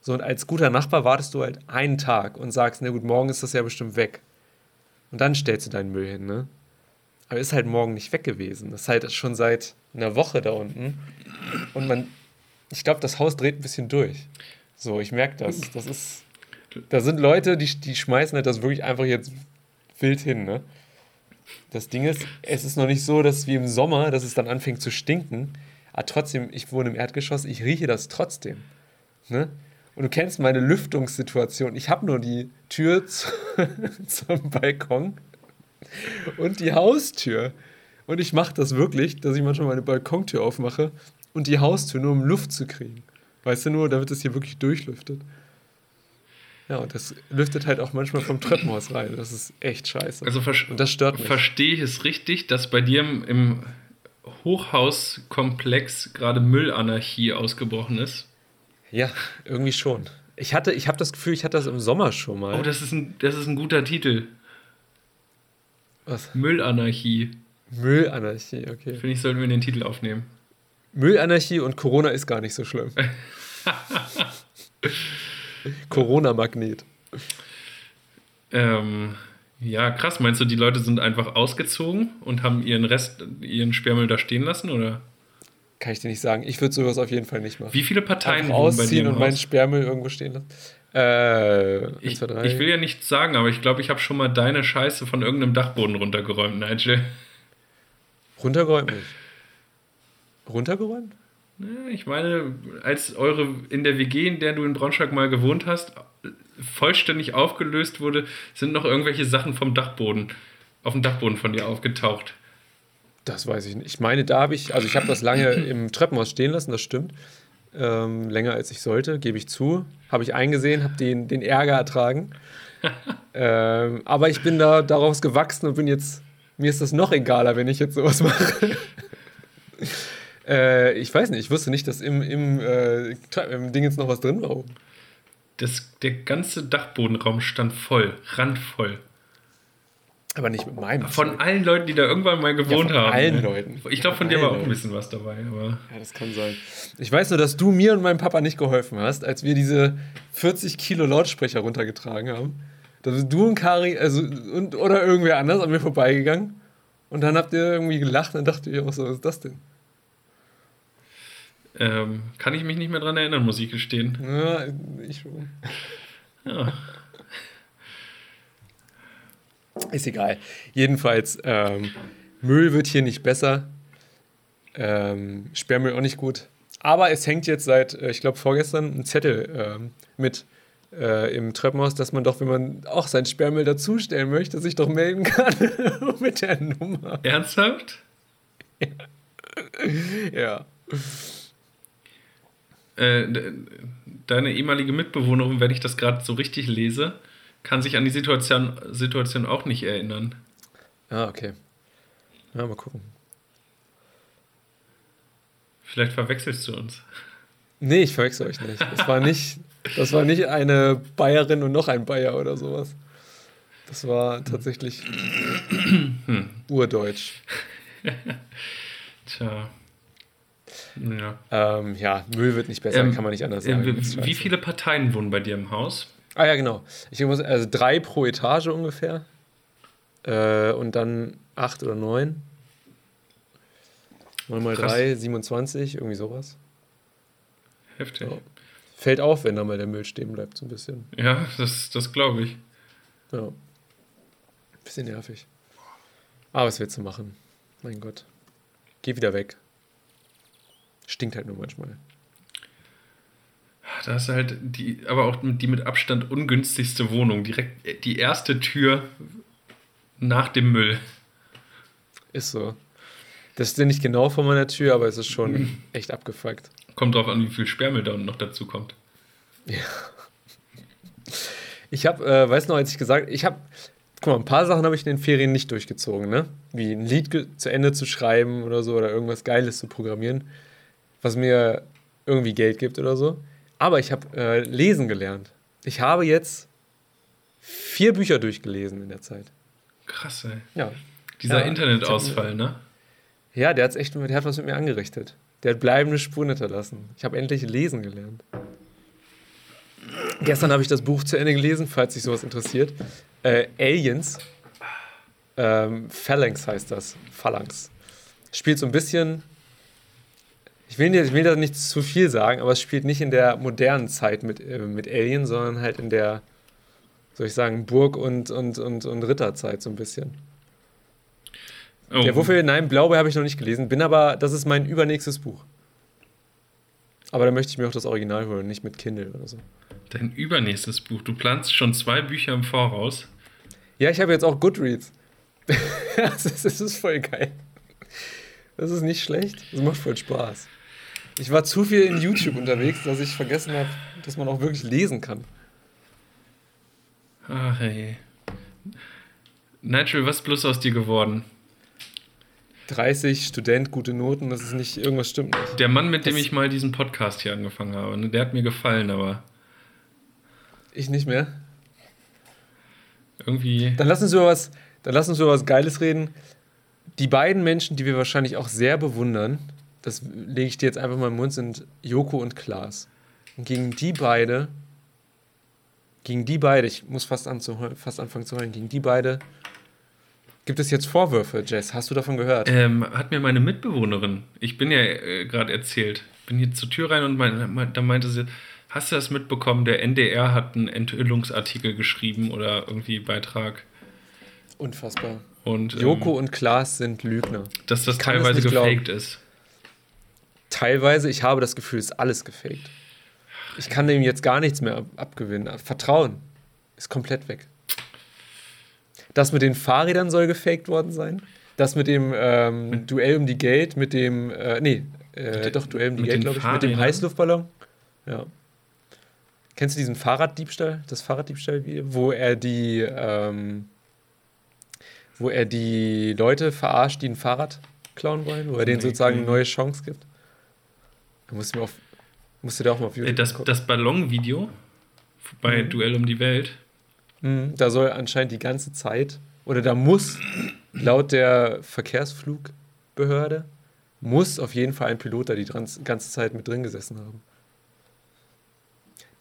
So, und als guter Nachbar wartest du halt einen Tag und sagst, na gut, morgen ist das ja bestimmt weg. Und dann stellst du deinen Müll hin, ne? Aber ist halt morgen nicht weg gewesen. Das ist halt schon seit einer Woche da unten. Und man, ich glaube, das Haus dreht ein bisschen durch. So, ich merke das. Das ist, da sind Leute, die, die schmeißen halt das wirklich einfach jetzt wild hin, ne? Das Ding ist, es ist noch nicht so, dass wie im Sommer, dass es dann anfängt zu stinken. Aber trotzdem, ich wohne im Erdgeschoss, ich rieche das trotzdem. Ne? Und du kennst meine Lüftungssituation. Ich habe nur die Tür zu, zum Balkon und die Haustür. Und ich mache das wirklich, dass ich manchmal meine Balkontür aufmache und die Haustür nur um Luft zu kriegen. Weißt du nur, damit es hier wirklich durchlüftet. Ja, und das lüftet halt auch manchmal vom Treppenhaus rein. Das ist echt scheiße. Also und das stört mich. verstehe ich es richtig, dass bei dir im, im Hochhauskomplex gerade Müllanarchie ausgebrochen ist? Ja, irgendwie schon. Ich hatte, ich habe das Gefühl, ich hatte das im Sommer schon mal. Oh, das ist ein, das ist ein guter Titel. Was? Müllanarchie. Müllanarchie, okay. Finde ich, sollten wir den Titel aufnehmen. Müllanarchie und Corona ist gar nicht so schlimm. Corona-Magnet. Ähm, ja, krass. Meinst du, die Leute sind einfach ausgezogen und haben ihren Rest, ihren Sperrmüll da stehen lassen? Oder Kann ich dir nicht sagen. Ich würde sowas auf jeden Fall nicht machen. wie viele Parteien Einfach ausziehen und meinen? Sperrmüll irgendwo stehen lassen. Äh, Ich, zwei, drei. ich will ja nichts sagen, aber ich glaube, ich habe schon mal deine Scheiße von irgendeinem Dachboden runtergeräumt, Nigel. Runtergeräumt nicht. Runtergeräumt? Ich meine, als eure in der WG, in der du in Braunschweig mal gewohnt hast, vollständig aufgelöst wurde, sind noch irgendwelche Sachen vom Dachboden, auf dem Dachboden von dir aufgetaucht. Das weiß ich nicht. Ich meine, da habe ich, also ich habe das lange im Treppenhaus stehen lassen, das stimmt. Ähm, länger als ich sollte, gebe ich zu. Habe ich eingesehen, habe den, den Ärger ertragen. ähm, aber ich bin da daraus gewachsen und bin jetzt, mir ist das noch egaler, wenn ich jetzt sowas mache. äh, ich weiß nicht, ich wusste nicht, dass im, im, äh, im Ding jetzt noch was drin war. oben. Das, der ganze Dachbodenraum stand voll, randvoll. Aber nicht mit meinem. Von allen Leuten, die da irgendwann mal gewohnt von haben. allen Leuten. Ich glaube, von Von dir war auch ein bisschen was dabei, aber. Ja, das kann sein. Ich weiß nur, dass du mir und meinem Papa nicht geholfen hast, als wir diese 40 Kilo Lautsprecher runtergetragen haben. Da sind du und Kari, also, und, oder irgendwer anders an mir vorbeigegangen. Und dann habt ihr irgendwie gelacht und dachte ich auch so, was ist das denn? Ähm, kann ich mich nicht mehr dran erinnern, muss ich gestehen. Ja, ich schon. Ja. Ist egal. Jedenfalls, ähm, Müll wird hier nicht besser. Ähm, Sperrmüll auch nicht gut. Aber es hängt jetzt seit, äh, ich glaube, vorgestern ein Zettel ähm, mit äh, im Treppenhaus, dass man doch, wenn man auch sein Sperrmüll dazustellen möchte, sich doch melden kann mit der Nummer. Ernsthaft? Ja. Äh, de- deine ehemalige Mitbewohnerin, wenn ich das gerade so richtig lese, kann sich an die Situation, Situation auch nicht erinnern. Ah, okay. Ja, mal gucken. Vielleicht verwechselst du uns. Nee, ich verwechsel euch nicht. Das war nicht, das war nicht eine Bayerin und noch ein Bayer oder sowas. Das war tatsächlich urdeutsch. Tja. Ja. Ähm, ja, Müll wird nicht besser, Ähm, kann man nicht anders äh, sagen. ist wie viele Parteien wohnen bei dir im Haus? Ah ja, genau. Ich muss, also drei pro Etage ungefähr. Äh, und dann acht oder neun. Neun mal Krass. drei, 27, irgendwie sowas. Heftig. Ja. Fällt auf, wenn da mal der Müll stehen bleibt, so ein bisschen. Ja, das, das glaube ich. Ja. Bisschen nervig. Aber was willst du machen? Mein Gott. Geh wieder weg. Stinkt halt nur manchmal. Da ist halt die, aber auch die mit Abstand ungünstigste Wohnung. Direkt die erste Tür nach dem Müll. Ist so. Das steht nicht genau vor meiner Tür, aber es ist schon echt abgefuckt. Kommt drauf an, wie viel Sperrmüll da noch dazu kommt. Ich habe, äh, weißt du noch, als ich gesagt, ich habe, guck mal, ein paar Sachen habe ich in den Ferien nicht durchgezogen, ne? Wie ein Lied zu Ende zu schreiben oder so oder irgendwas Geiles zu programmieren, was mir irgendwie Geld gibt oder so. Aber ich habe äh, lesen gelernt. Ich habe jetzt vier Bücher durchgelesen in der Zeit. Krass, ey. Ja. Dieser Ja, Internetausfall, ne? Ja, der hat's echt, der hat was mit mir angerichtet. Der hat bleibende Spuren hinterlassen. Ich habe endlich lesen gelernt. Gestern habe ich das Buch zu Ende gelesen, falls sich sowas interessiert. Äh, Aliens. Ähm, Phalanx heißt das. Phalanx. Spielt so ein bisschen. Ich will, nicht- ich will da nicht zu viel sagen, aber es spielt nicht in der modernen Zeit mit, äh, mit Alien, sondern halt in der, soll ich sagen, Burg- und, und, und, und Ritterzeit so ein bisschen. Oh, Der Wuffel, nein, Blaubeer habe ich noch nicht gelesen, bin aber, das ist mein übernächstes Buch. Aber da möchte ich mir auch das Original holen, nicht mit Kindle oder so. dein übernächstes Buch. Du planst schon zwei Bücher im Voraus. Ja, ich habe jetzt auch Goodreads. das, ist, das ist voll geil. Das ist nicht schlecht. Das macht voll Spaß. Ich war zu viel in YouTube unterwegs, dass ich vergessen habe, dass man auch wirklich lesen kann. Ach ey. Nigel, was ist bloß aus dir geworden? 30, Student, gute Noten, das ist nicht, irgendwas stimmt nicht. Der Mann, mit dem Das- ich mal diesen Podcast hier angefangen habe, ne, der hat mir gefallen, aber Ich nicht mehr. irgendwie. Dann lass uns über was, dann lass uns über was Geiles reden. Die beiden Menschen, die wir wahrscheinlich auch sehr bewundern, das lege ich dir jetzt einfach mal im Mund, sind Joko und Klaas. Und gegen die beide, gegen die beide, ich muss fast, anzuheu- fast anfangen zu heulen, gegen die beide gibt es jetzt Vorwürfe, Jess. Hast du davon gehört? Ähm, hat mir meine Mitbewohnerin, ich bin ja äh, gerade erzählt, bin hier zur Tür rein und mein, da meinte sie, hast du das mitbekommen, der NDR hat einen Enthüllungsartikel geschrieben oder irgendwie Beitrag Unfassbar. und ähm, Joko und Klaas sind Lügner. dass das teilweise nicht glauben. gefaked ist. Teilweise, ich habe das Gefühl, es ist alles gefaked. Ich kann dem jetzt gar nichts mehr ab abgewinnen. Vertrauen ist komplett weg. Das mit den Fahrrädern soll gefaked worden sein. Das mit dem ähm, Duell um die Geld, mit dem, äh, nee, äh, Mit doch, Duell um die mit Geld, glaube ich, mit dem? Heißluftballon. Ja. Kennst du diesen Fahrraddiebstahl, das Fahrraddiebstahl, wo er die, ähm, wo er die Leute verarscht, die ein Fahrrad klauen wollen, wo er denen sozusagen eine neue Chance gibt? Da musst du mir auf, musst du dir auch mal auf Äh, YouTube Das, gucken. das Ballonvideo bei Mhm. Duell um die Welt, Mhm, da soll anscheinend die ganze Zeit, oder da muss laut der Verkehrsflugbehörde, muss auf jeden Fall ein Pilot da die ganze Zeit mit drin gesessen haben.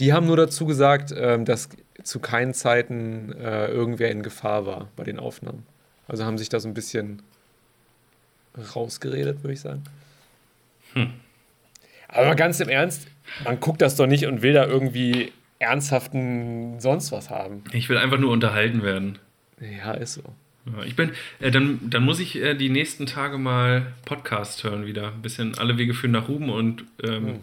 Die haben nur dazu gesagt, ähm, dass zu keinen Zeiten äh, irgendwer in Gefahr war bei den Aufnahmen. Also haben sich da so ein bisschen rausgeredet, würde ich sagen. Aber ganz im Ernst, man guckt das doch nicht und will da irgendwie ernsthaften sonst was haben. ich will einfach nur unterhalten werden. Ja, ist so. Ja, ich bin, äh, dann, dann muss ich äh, die nächsten Tage mal Podcast hören wieder. Ein bisschen alle Wege führen nach Ruben und ähm, Hm.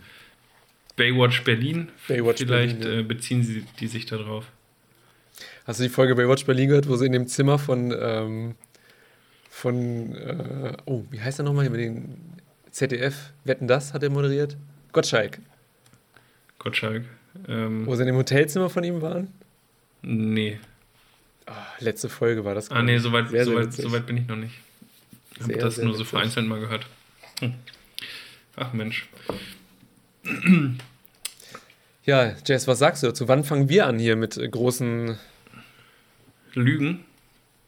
Baywatch Berlin. Baywatch Vielleicht Berlin, ja. äh, beziehen sie die sich da drauf. Hast du die Folge Baywatch Berlin gehört, wo sie in dem Zimmer von, ähm, von, äh, oh, wie heißt er nochmal hier mit den ZDF, Wetten das, hat er moderiert? Gottschalk. Gottschalk. Ähm, Wo sie in dem Hotelzimmer von ihm waren? nee. Ah, letzte Folge war das. Ah, nee, soweit so so bin ich noch nicht. Ich habe das nur so witzig. vereinzelt mal gehört. Hm. Ach Mensch. Ja, Jess, was sagst du dazu? Wann fangen wir an hier mit großen Lügen.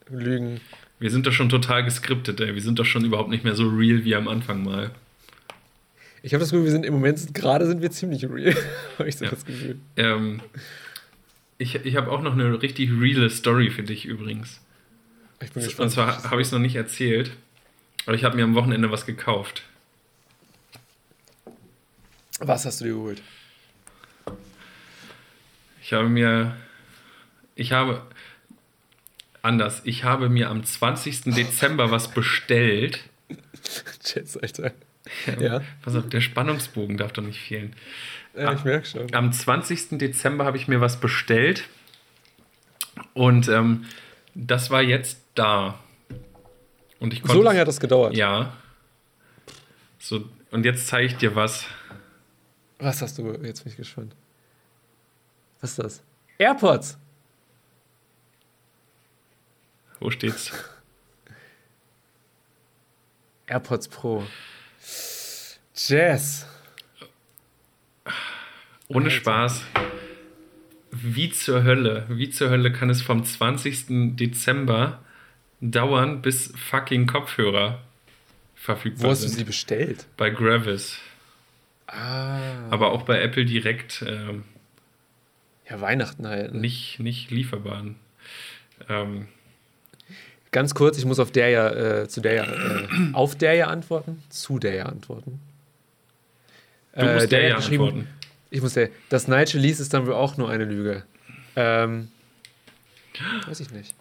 Lügen? Wir sind doch schon total geskriptet, ey. Wir sind doch schon überhaupt nicht mehr so real wie am Anfang mal. Ich habe das Gefühl, wir sind im Moment, gerade sind wir ziemlich real. habe ich so das Gefühl. Ähm, ich ich habe auch noch eine richtig reale Story für dich übrigens. Ich bin Und gespannt. zwar habe ich es noch nicht erzählt, aber ich habe mir am Wochenende was gekauft. Was hast du dir geholt? Ich habe mir. Ich habe. Anders. Ich habe mir am 20. Dezember was bestellt. Jets, Alter. Ja. Pass auf, der Spannungsbogen darf doch nicht fehlen. Ja, ich merke schon. Am 20. Dezember habe ich mir was bestellt. Und ähm, das war jetzt da. Und ich konnte. So lange hat das gedauert. Ja. So, und jetzt zeige ich dir was. Was hast du? Jetzt bin ich gespannt. Was ist das? AirPods. Wo steht's? AirPods Pro. Jazz. Ohne Spaß. Wie zur Hölle, wie zur Hölle kann es vom 20. Dezember dauern, bis fucking Kopfhörer Wo verfügbar hast du sind? sie bestellt? Bei Gravis. Ah. Aber auch bei Apple direkt ähm, Ja, Weihnachten halt. ne? nicht, nicht lieferbar. Ähm, Ganz kurz, ich muss auf der ja, äh, zu der ja, äh, auf der ja antworten, zu der ja antworten. du musst der hat ja antworten. Ich muss der. Das Nigel Lease ist dann wohl auch nur eine Lüge. Ähm, weiß ich nicht.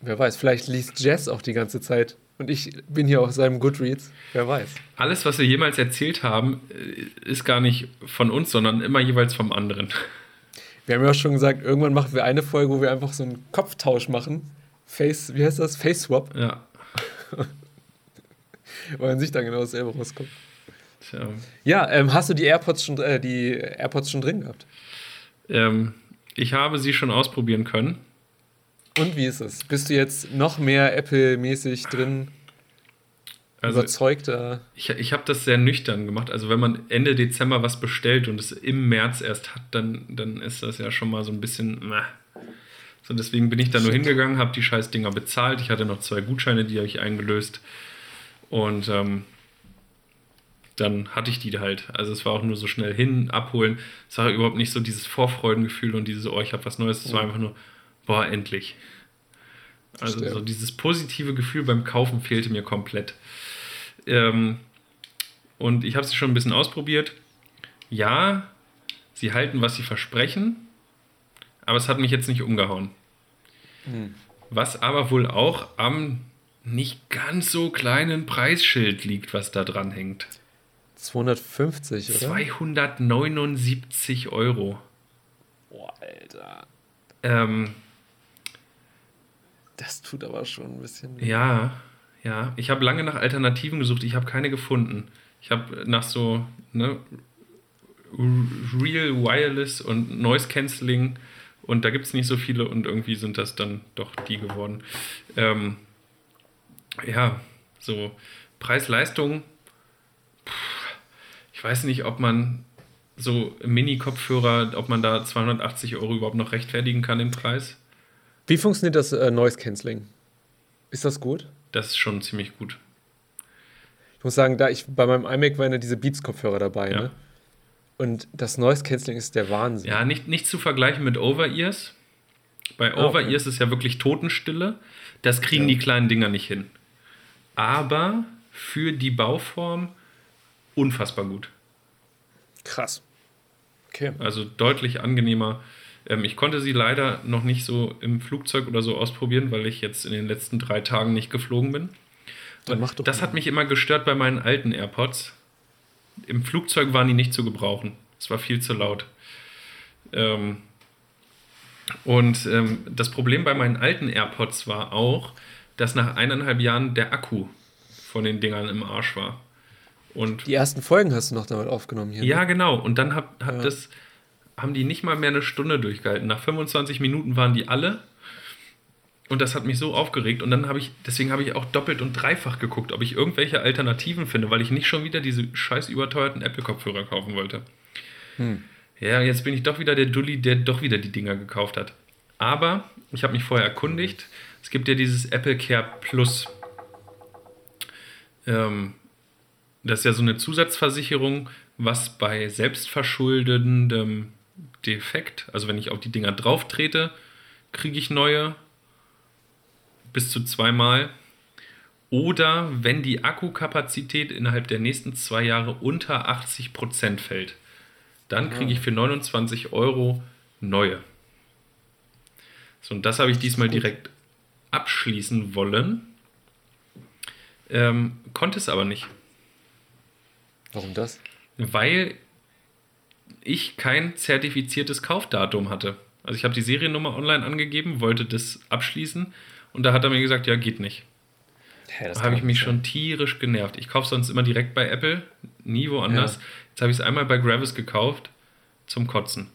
Wer weiß, vielleicht liest Jess auch die ganze Zeit und ich bin hier auf seinem Goodreads. Wer weiß. Alles, was wir jemals erzählt haben, äh, ist gar nicht von uns, sondern immer jeweils vom anderen. Wir haben ja auch schon gesagt, irgendwann machen wir eine Folge, wo wir einfach so einen Kopftausch machen. Face, wie heißt das? Face Swap, Ja. weil man sich dann genau dasselbe rauskommt. Tja. Ja, ähm, hast du die AirPods schon, äh, die AirPods schon drin gehabt? Ähm, ich habe sie schon ausprobieren können. Und wie ist es? Bist du jetzt noch mehr Apple-mäßig drin? Also überzeugter? ich, ich habe das sehr nüchtern gemacht. Also wenn man Ende Dezember was bestellt und es im März erst hat, dann, dann ist das ja schon mal so ein bisschen... Meh. So, deswegen bin ich da nur hingegangen, habe die scheiß Dinger bezahlt. Ich hatte noch zwei Gutscheine, die habe ich eingelöst. Und ähm, dann hatte ich die halt. Also es war auch nur so schnell hin, abholen. Es war überhaupt nicht so dieses Vorfreudengefühl und dieses, oh, ich habe was Neues. Es war einfach nur, boah, endlich. Also so dieses positive Gefühl beim Kaufen fehlte mir komplett. Ähm, und ich habe sie schon ein bisschen ausprobiert. Ja, sie halten, was sie versprechen, aber es hat mich jetzt nicht umgehauen. Was aber wohl auch am nicht ganz so kleinen Preisschild liegt, was da dran hängt. 250, oder? 279 Euro. Boah, Alter. Ähm, Das tut aber schon ein bisschen. ja, ja. Ich habe lange nach Alternativen gesucht. Ich habe keine gefunden. Ich habe nach so ne, Real Wireless und Noise Cancelling und da gibt es nicht so viele und irgendwie sind das dann doch die geworden. Ähm, ja, so Preis-Leistung. Ich weiß nicht, ob man so Mini-Kopfhörer, ob man da 280 Euro überhaupt noch rechtfertigen kann, den Preis. Wie funktioniert das äh, Noise Cancelling? Ist das gut? Das ist schon ziemlich gut. Ich muss sagen, da ich bei meinem iMac waren ja diese Beats-Kopfhörer dabei, Ja. ne? Und das Noise Cancelling ist der Wahnsinn. Ja, nicht, nicht zu vergleichen mit Over-Ears. Bei Ah, okay. Over-Ears ist ja wirklich Totenstille. Das kriegen Ja. die kleinen Dinger nicht hin. Aber für die Bauform unfassbar gut. Krass. Okay. Also deutlich angenehmer. Ähm, ich konnte sie leider noch nicht so im Flugzeug oder so ausprobieren, weil ich jetzt in den letzten drei Tagen nicht geflogen bin. Das mal. hat mich immer gestört bei meinen alten AirPods. Im Flugzeug waren die nicht zu gebrauchen. Es war viel zu laut. Ähm, und ähm, das Problem bei meinen alten AirPods war auch, dass nach eineinhalb Jahren der Akku von den Dingern im Arsch war. Und Die ersten Folgen hast du noch damit aufgenommen hier. ja, Ne? genau. Und dann hat, hat Ja. das, haben die nicht mal mehr eine Stunde durchgehalten. Nach 25 Minuten waren die alle. Und das hat mich so aufgeregt. Und dann habe ich, deswegen habe ich auch doppelt und dreifach geguckt, ob ich irgendwelche Alternativen finde, weil ich nicht schon wieder diese scheiß überteuerten Apple-Kopfhörer kaufen wollte. Hm. Ja, jetzt bin ich doch wieder der Dulli, der doch wieder die Dinger gekauft hat. Aber ich habe mich vorher erkundigt. Es gibt ja dieses Apple Care Plus. Ähm, das ist ja so eine Zusatzversicherung, was bei selbstverschuldendem Defekt, also wenn ich auf die Dinger drauf trete, kriege ich neue bis zu zweimal. Oder wenn die Akkukapazität innerhalb der nächsten zwei Jahre unter 80% fällt, dann kriege ich für 29 Euro neue. So, und das habe ich diesmal direkt abschließen wollen. Ähm, konnte es aber nicht, Warum das? weil ich kein zertifiziertes Kaufdatum hatte. Also ich habe die Seriennummer online angegeben, wollte das abschließen und da hat er mir gesagt, ja, geht nicht. Das Da habe ich mich nicht schon tierisch genervt. Ich kaufe sonst immer direkt bei Apple, nie woanders. Ja. Jetzt habe ich es einmal bei Gravis gekauft zum Kotzen. sein.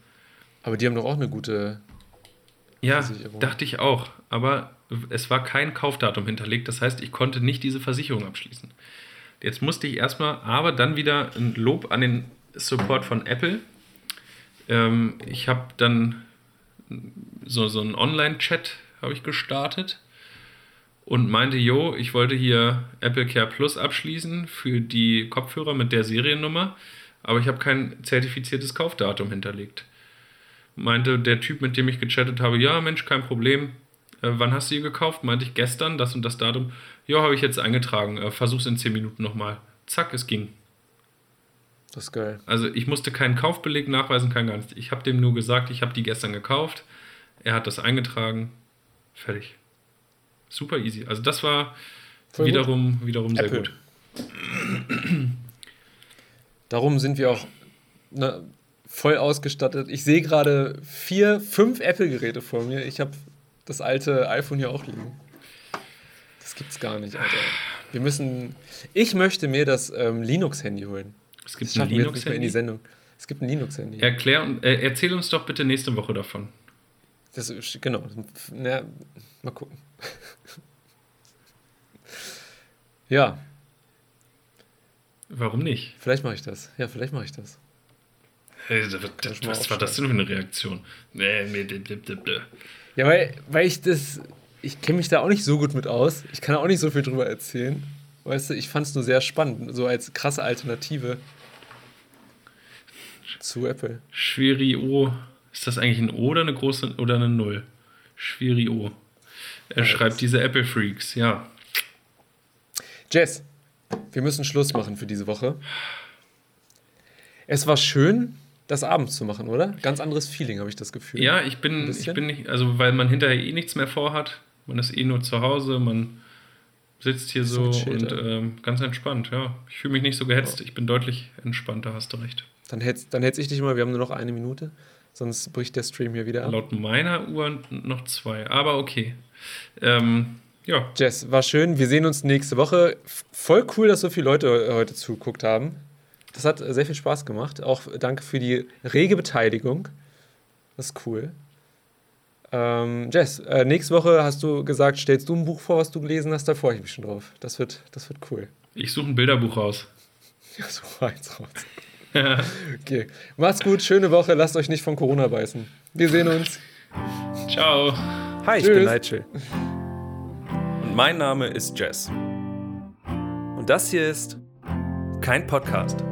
Aber die haben doch auch eine gute. Ja, dachte ich auch. Aber es war kein Kaufdatum hinterlegt. Das heißt, ich konnte nicht diese Versicherung abschließen. Jetzt musste ich erstmal, aber dann wieder ein Lob an den Support von Apple. Ähm, ich habe dann so, so einen Online-Chat habe ich gestartet und meinte, jo, ich wollte hier Apple Care Plus abschließen für die Kopfhörer mit der Seriennummer, aber ich habe kein zertifiziertes Kaufdatum hinterlegt. Meinte der Typ, mit dem ich gechattet habe, ja, Mensch, kein Problem. Äh, wann hast du die gekauft? Meinte ich gestern, das und das Datum. Ja, habe ich jetzt eingetragen. Äh, versuch's in 10 Minuten nochmal. Zack, es ging. Das ist geil. Also ich musste keinen Kaufbeleg nachweisen, kein gar nichts. Ich habe dem nur gesagt, ich habe die gestern gekauft. Er hat das eingetragen. Fertig. Super easy. Also das war Voll gut. wiederum, wiederum sehr Apple. gut. Darum sind wir auch ne, voll ausgestattet. Ich sehe gerade vier, fünf Apple-Geräte vor mir. Ich habe das alte iPhone hier auch liegen. Das gibt's gar nicht, Alter. Wir müssen. Ich möchte mir das ähm, Linux-Handy holen. Es Das gibt ein jetzt nicht mehr in die Linux-Handy. Sendung. Es gibt ein Linux-Handy. Erklär und äh, erzähl uns doch bitte nächste Woche davon. Das ist, genau. Na, mal gucken. ja, Warum nicht? vielleicht mache ich das. Ja, vielleicht mache ich das. Hey, das, ich das, mal was war das denn für eine Reaktion? Nee, nee, nee, nee, nee, nee. Ja, weil, weil ich das. Ich kenne mich da auch nicht so gut mit aus. Ich kann auch nicht so viel drüber erzählen. Weißt du, ich fand es nur sehr spannend, so als krasse Alternative zu Apple. Schweri-O. Ist das eigentlich ein O oder eine große oder eine Null? Schweri-O. Er schreibt diese Apple Freaks, ja. Jess, wir müssen Schluss machen für diese Woche. Es war schön, das abends zu machen, oder? Ganz anderes Feeling, habe ich das Gefühl. Ja, ich bin, ich bin nicht, also weil man hinterher eh nichts mehr vorhat. Man ist eh nur zu Hause, man sitzt hier so und ähm, ganz entspannt, ja. Ich fühle mich nicht so gehetzt, ich bin deutlich entspannter, hast du recht. Dann hetz, dann hetz ich dich mal, wir haben nur noch eine Minute. Sonst bricht der Stream hier wieder ab. Laut meiner Uhr noch zwei, aber okay. Ähm, ja, Jess, war schön. Wir sehen uns nächste Woche. Voll cool, dass so viele Leute heute zuguckt haben. Das hat sehr viel Spaß gemacht. Auch danke für die rege Beteiligung. Das ist cool. Ähm, Jess, äh, nächste Woche hast du gesagt, stellst du ein Buch vor, was du gelesen hast. Da freue ich mich schon drauf. Das wird, das wird cool. ich suche ein Bilderbuch raus. Ja, so eins raus. Okay. Macht's gut, schöne Woche. Lasst euch nicht von Corona beißen. Wir sehen uns. Ciao. Hi, ich Tschüss. bin Nigel. Und mein Name ist Jess. Und das hier ist kein Podcast.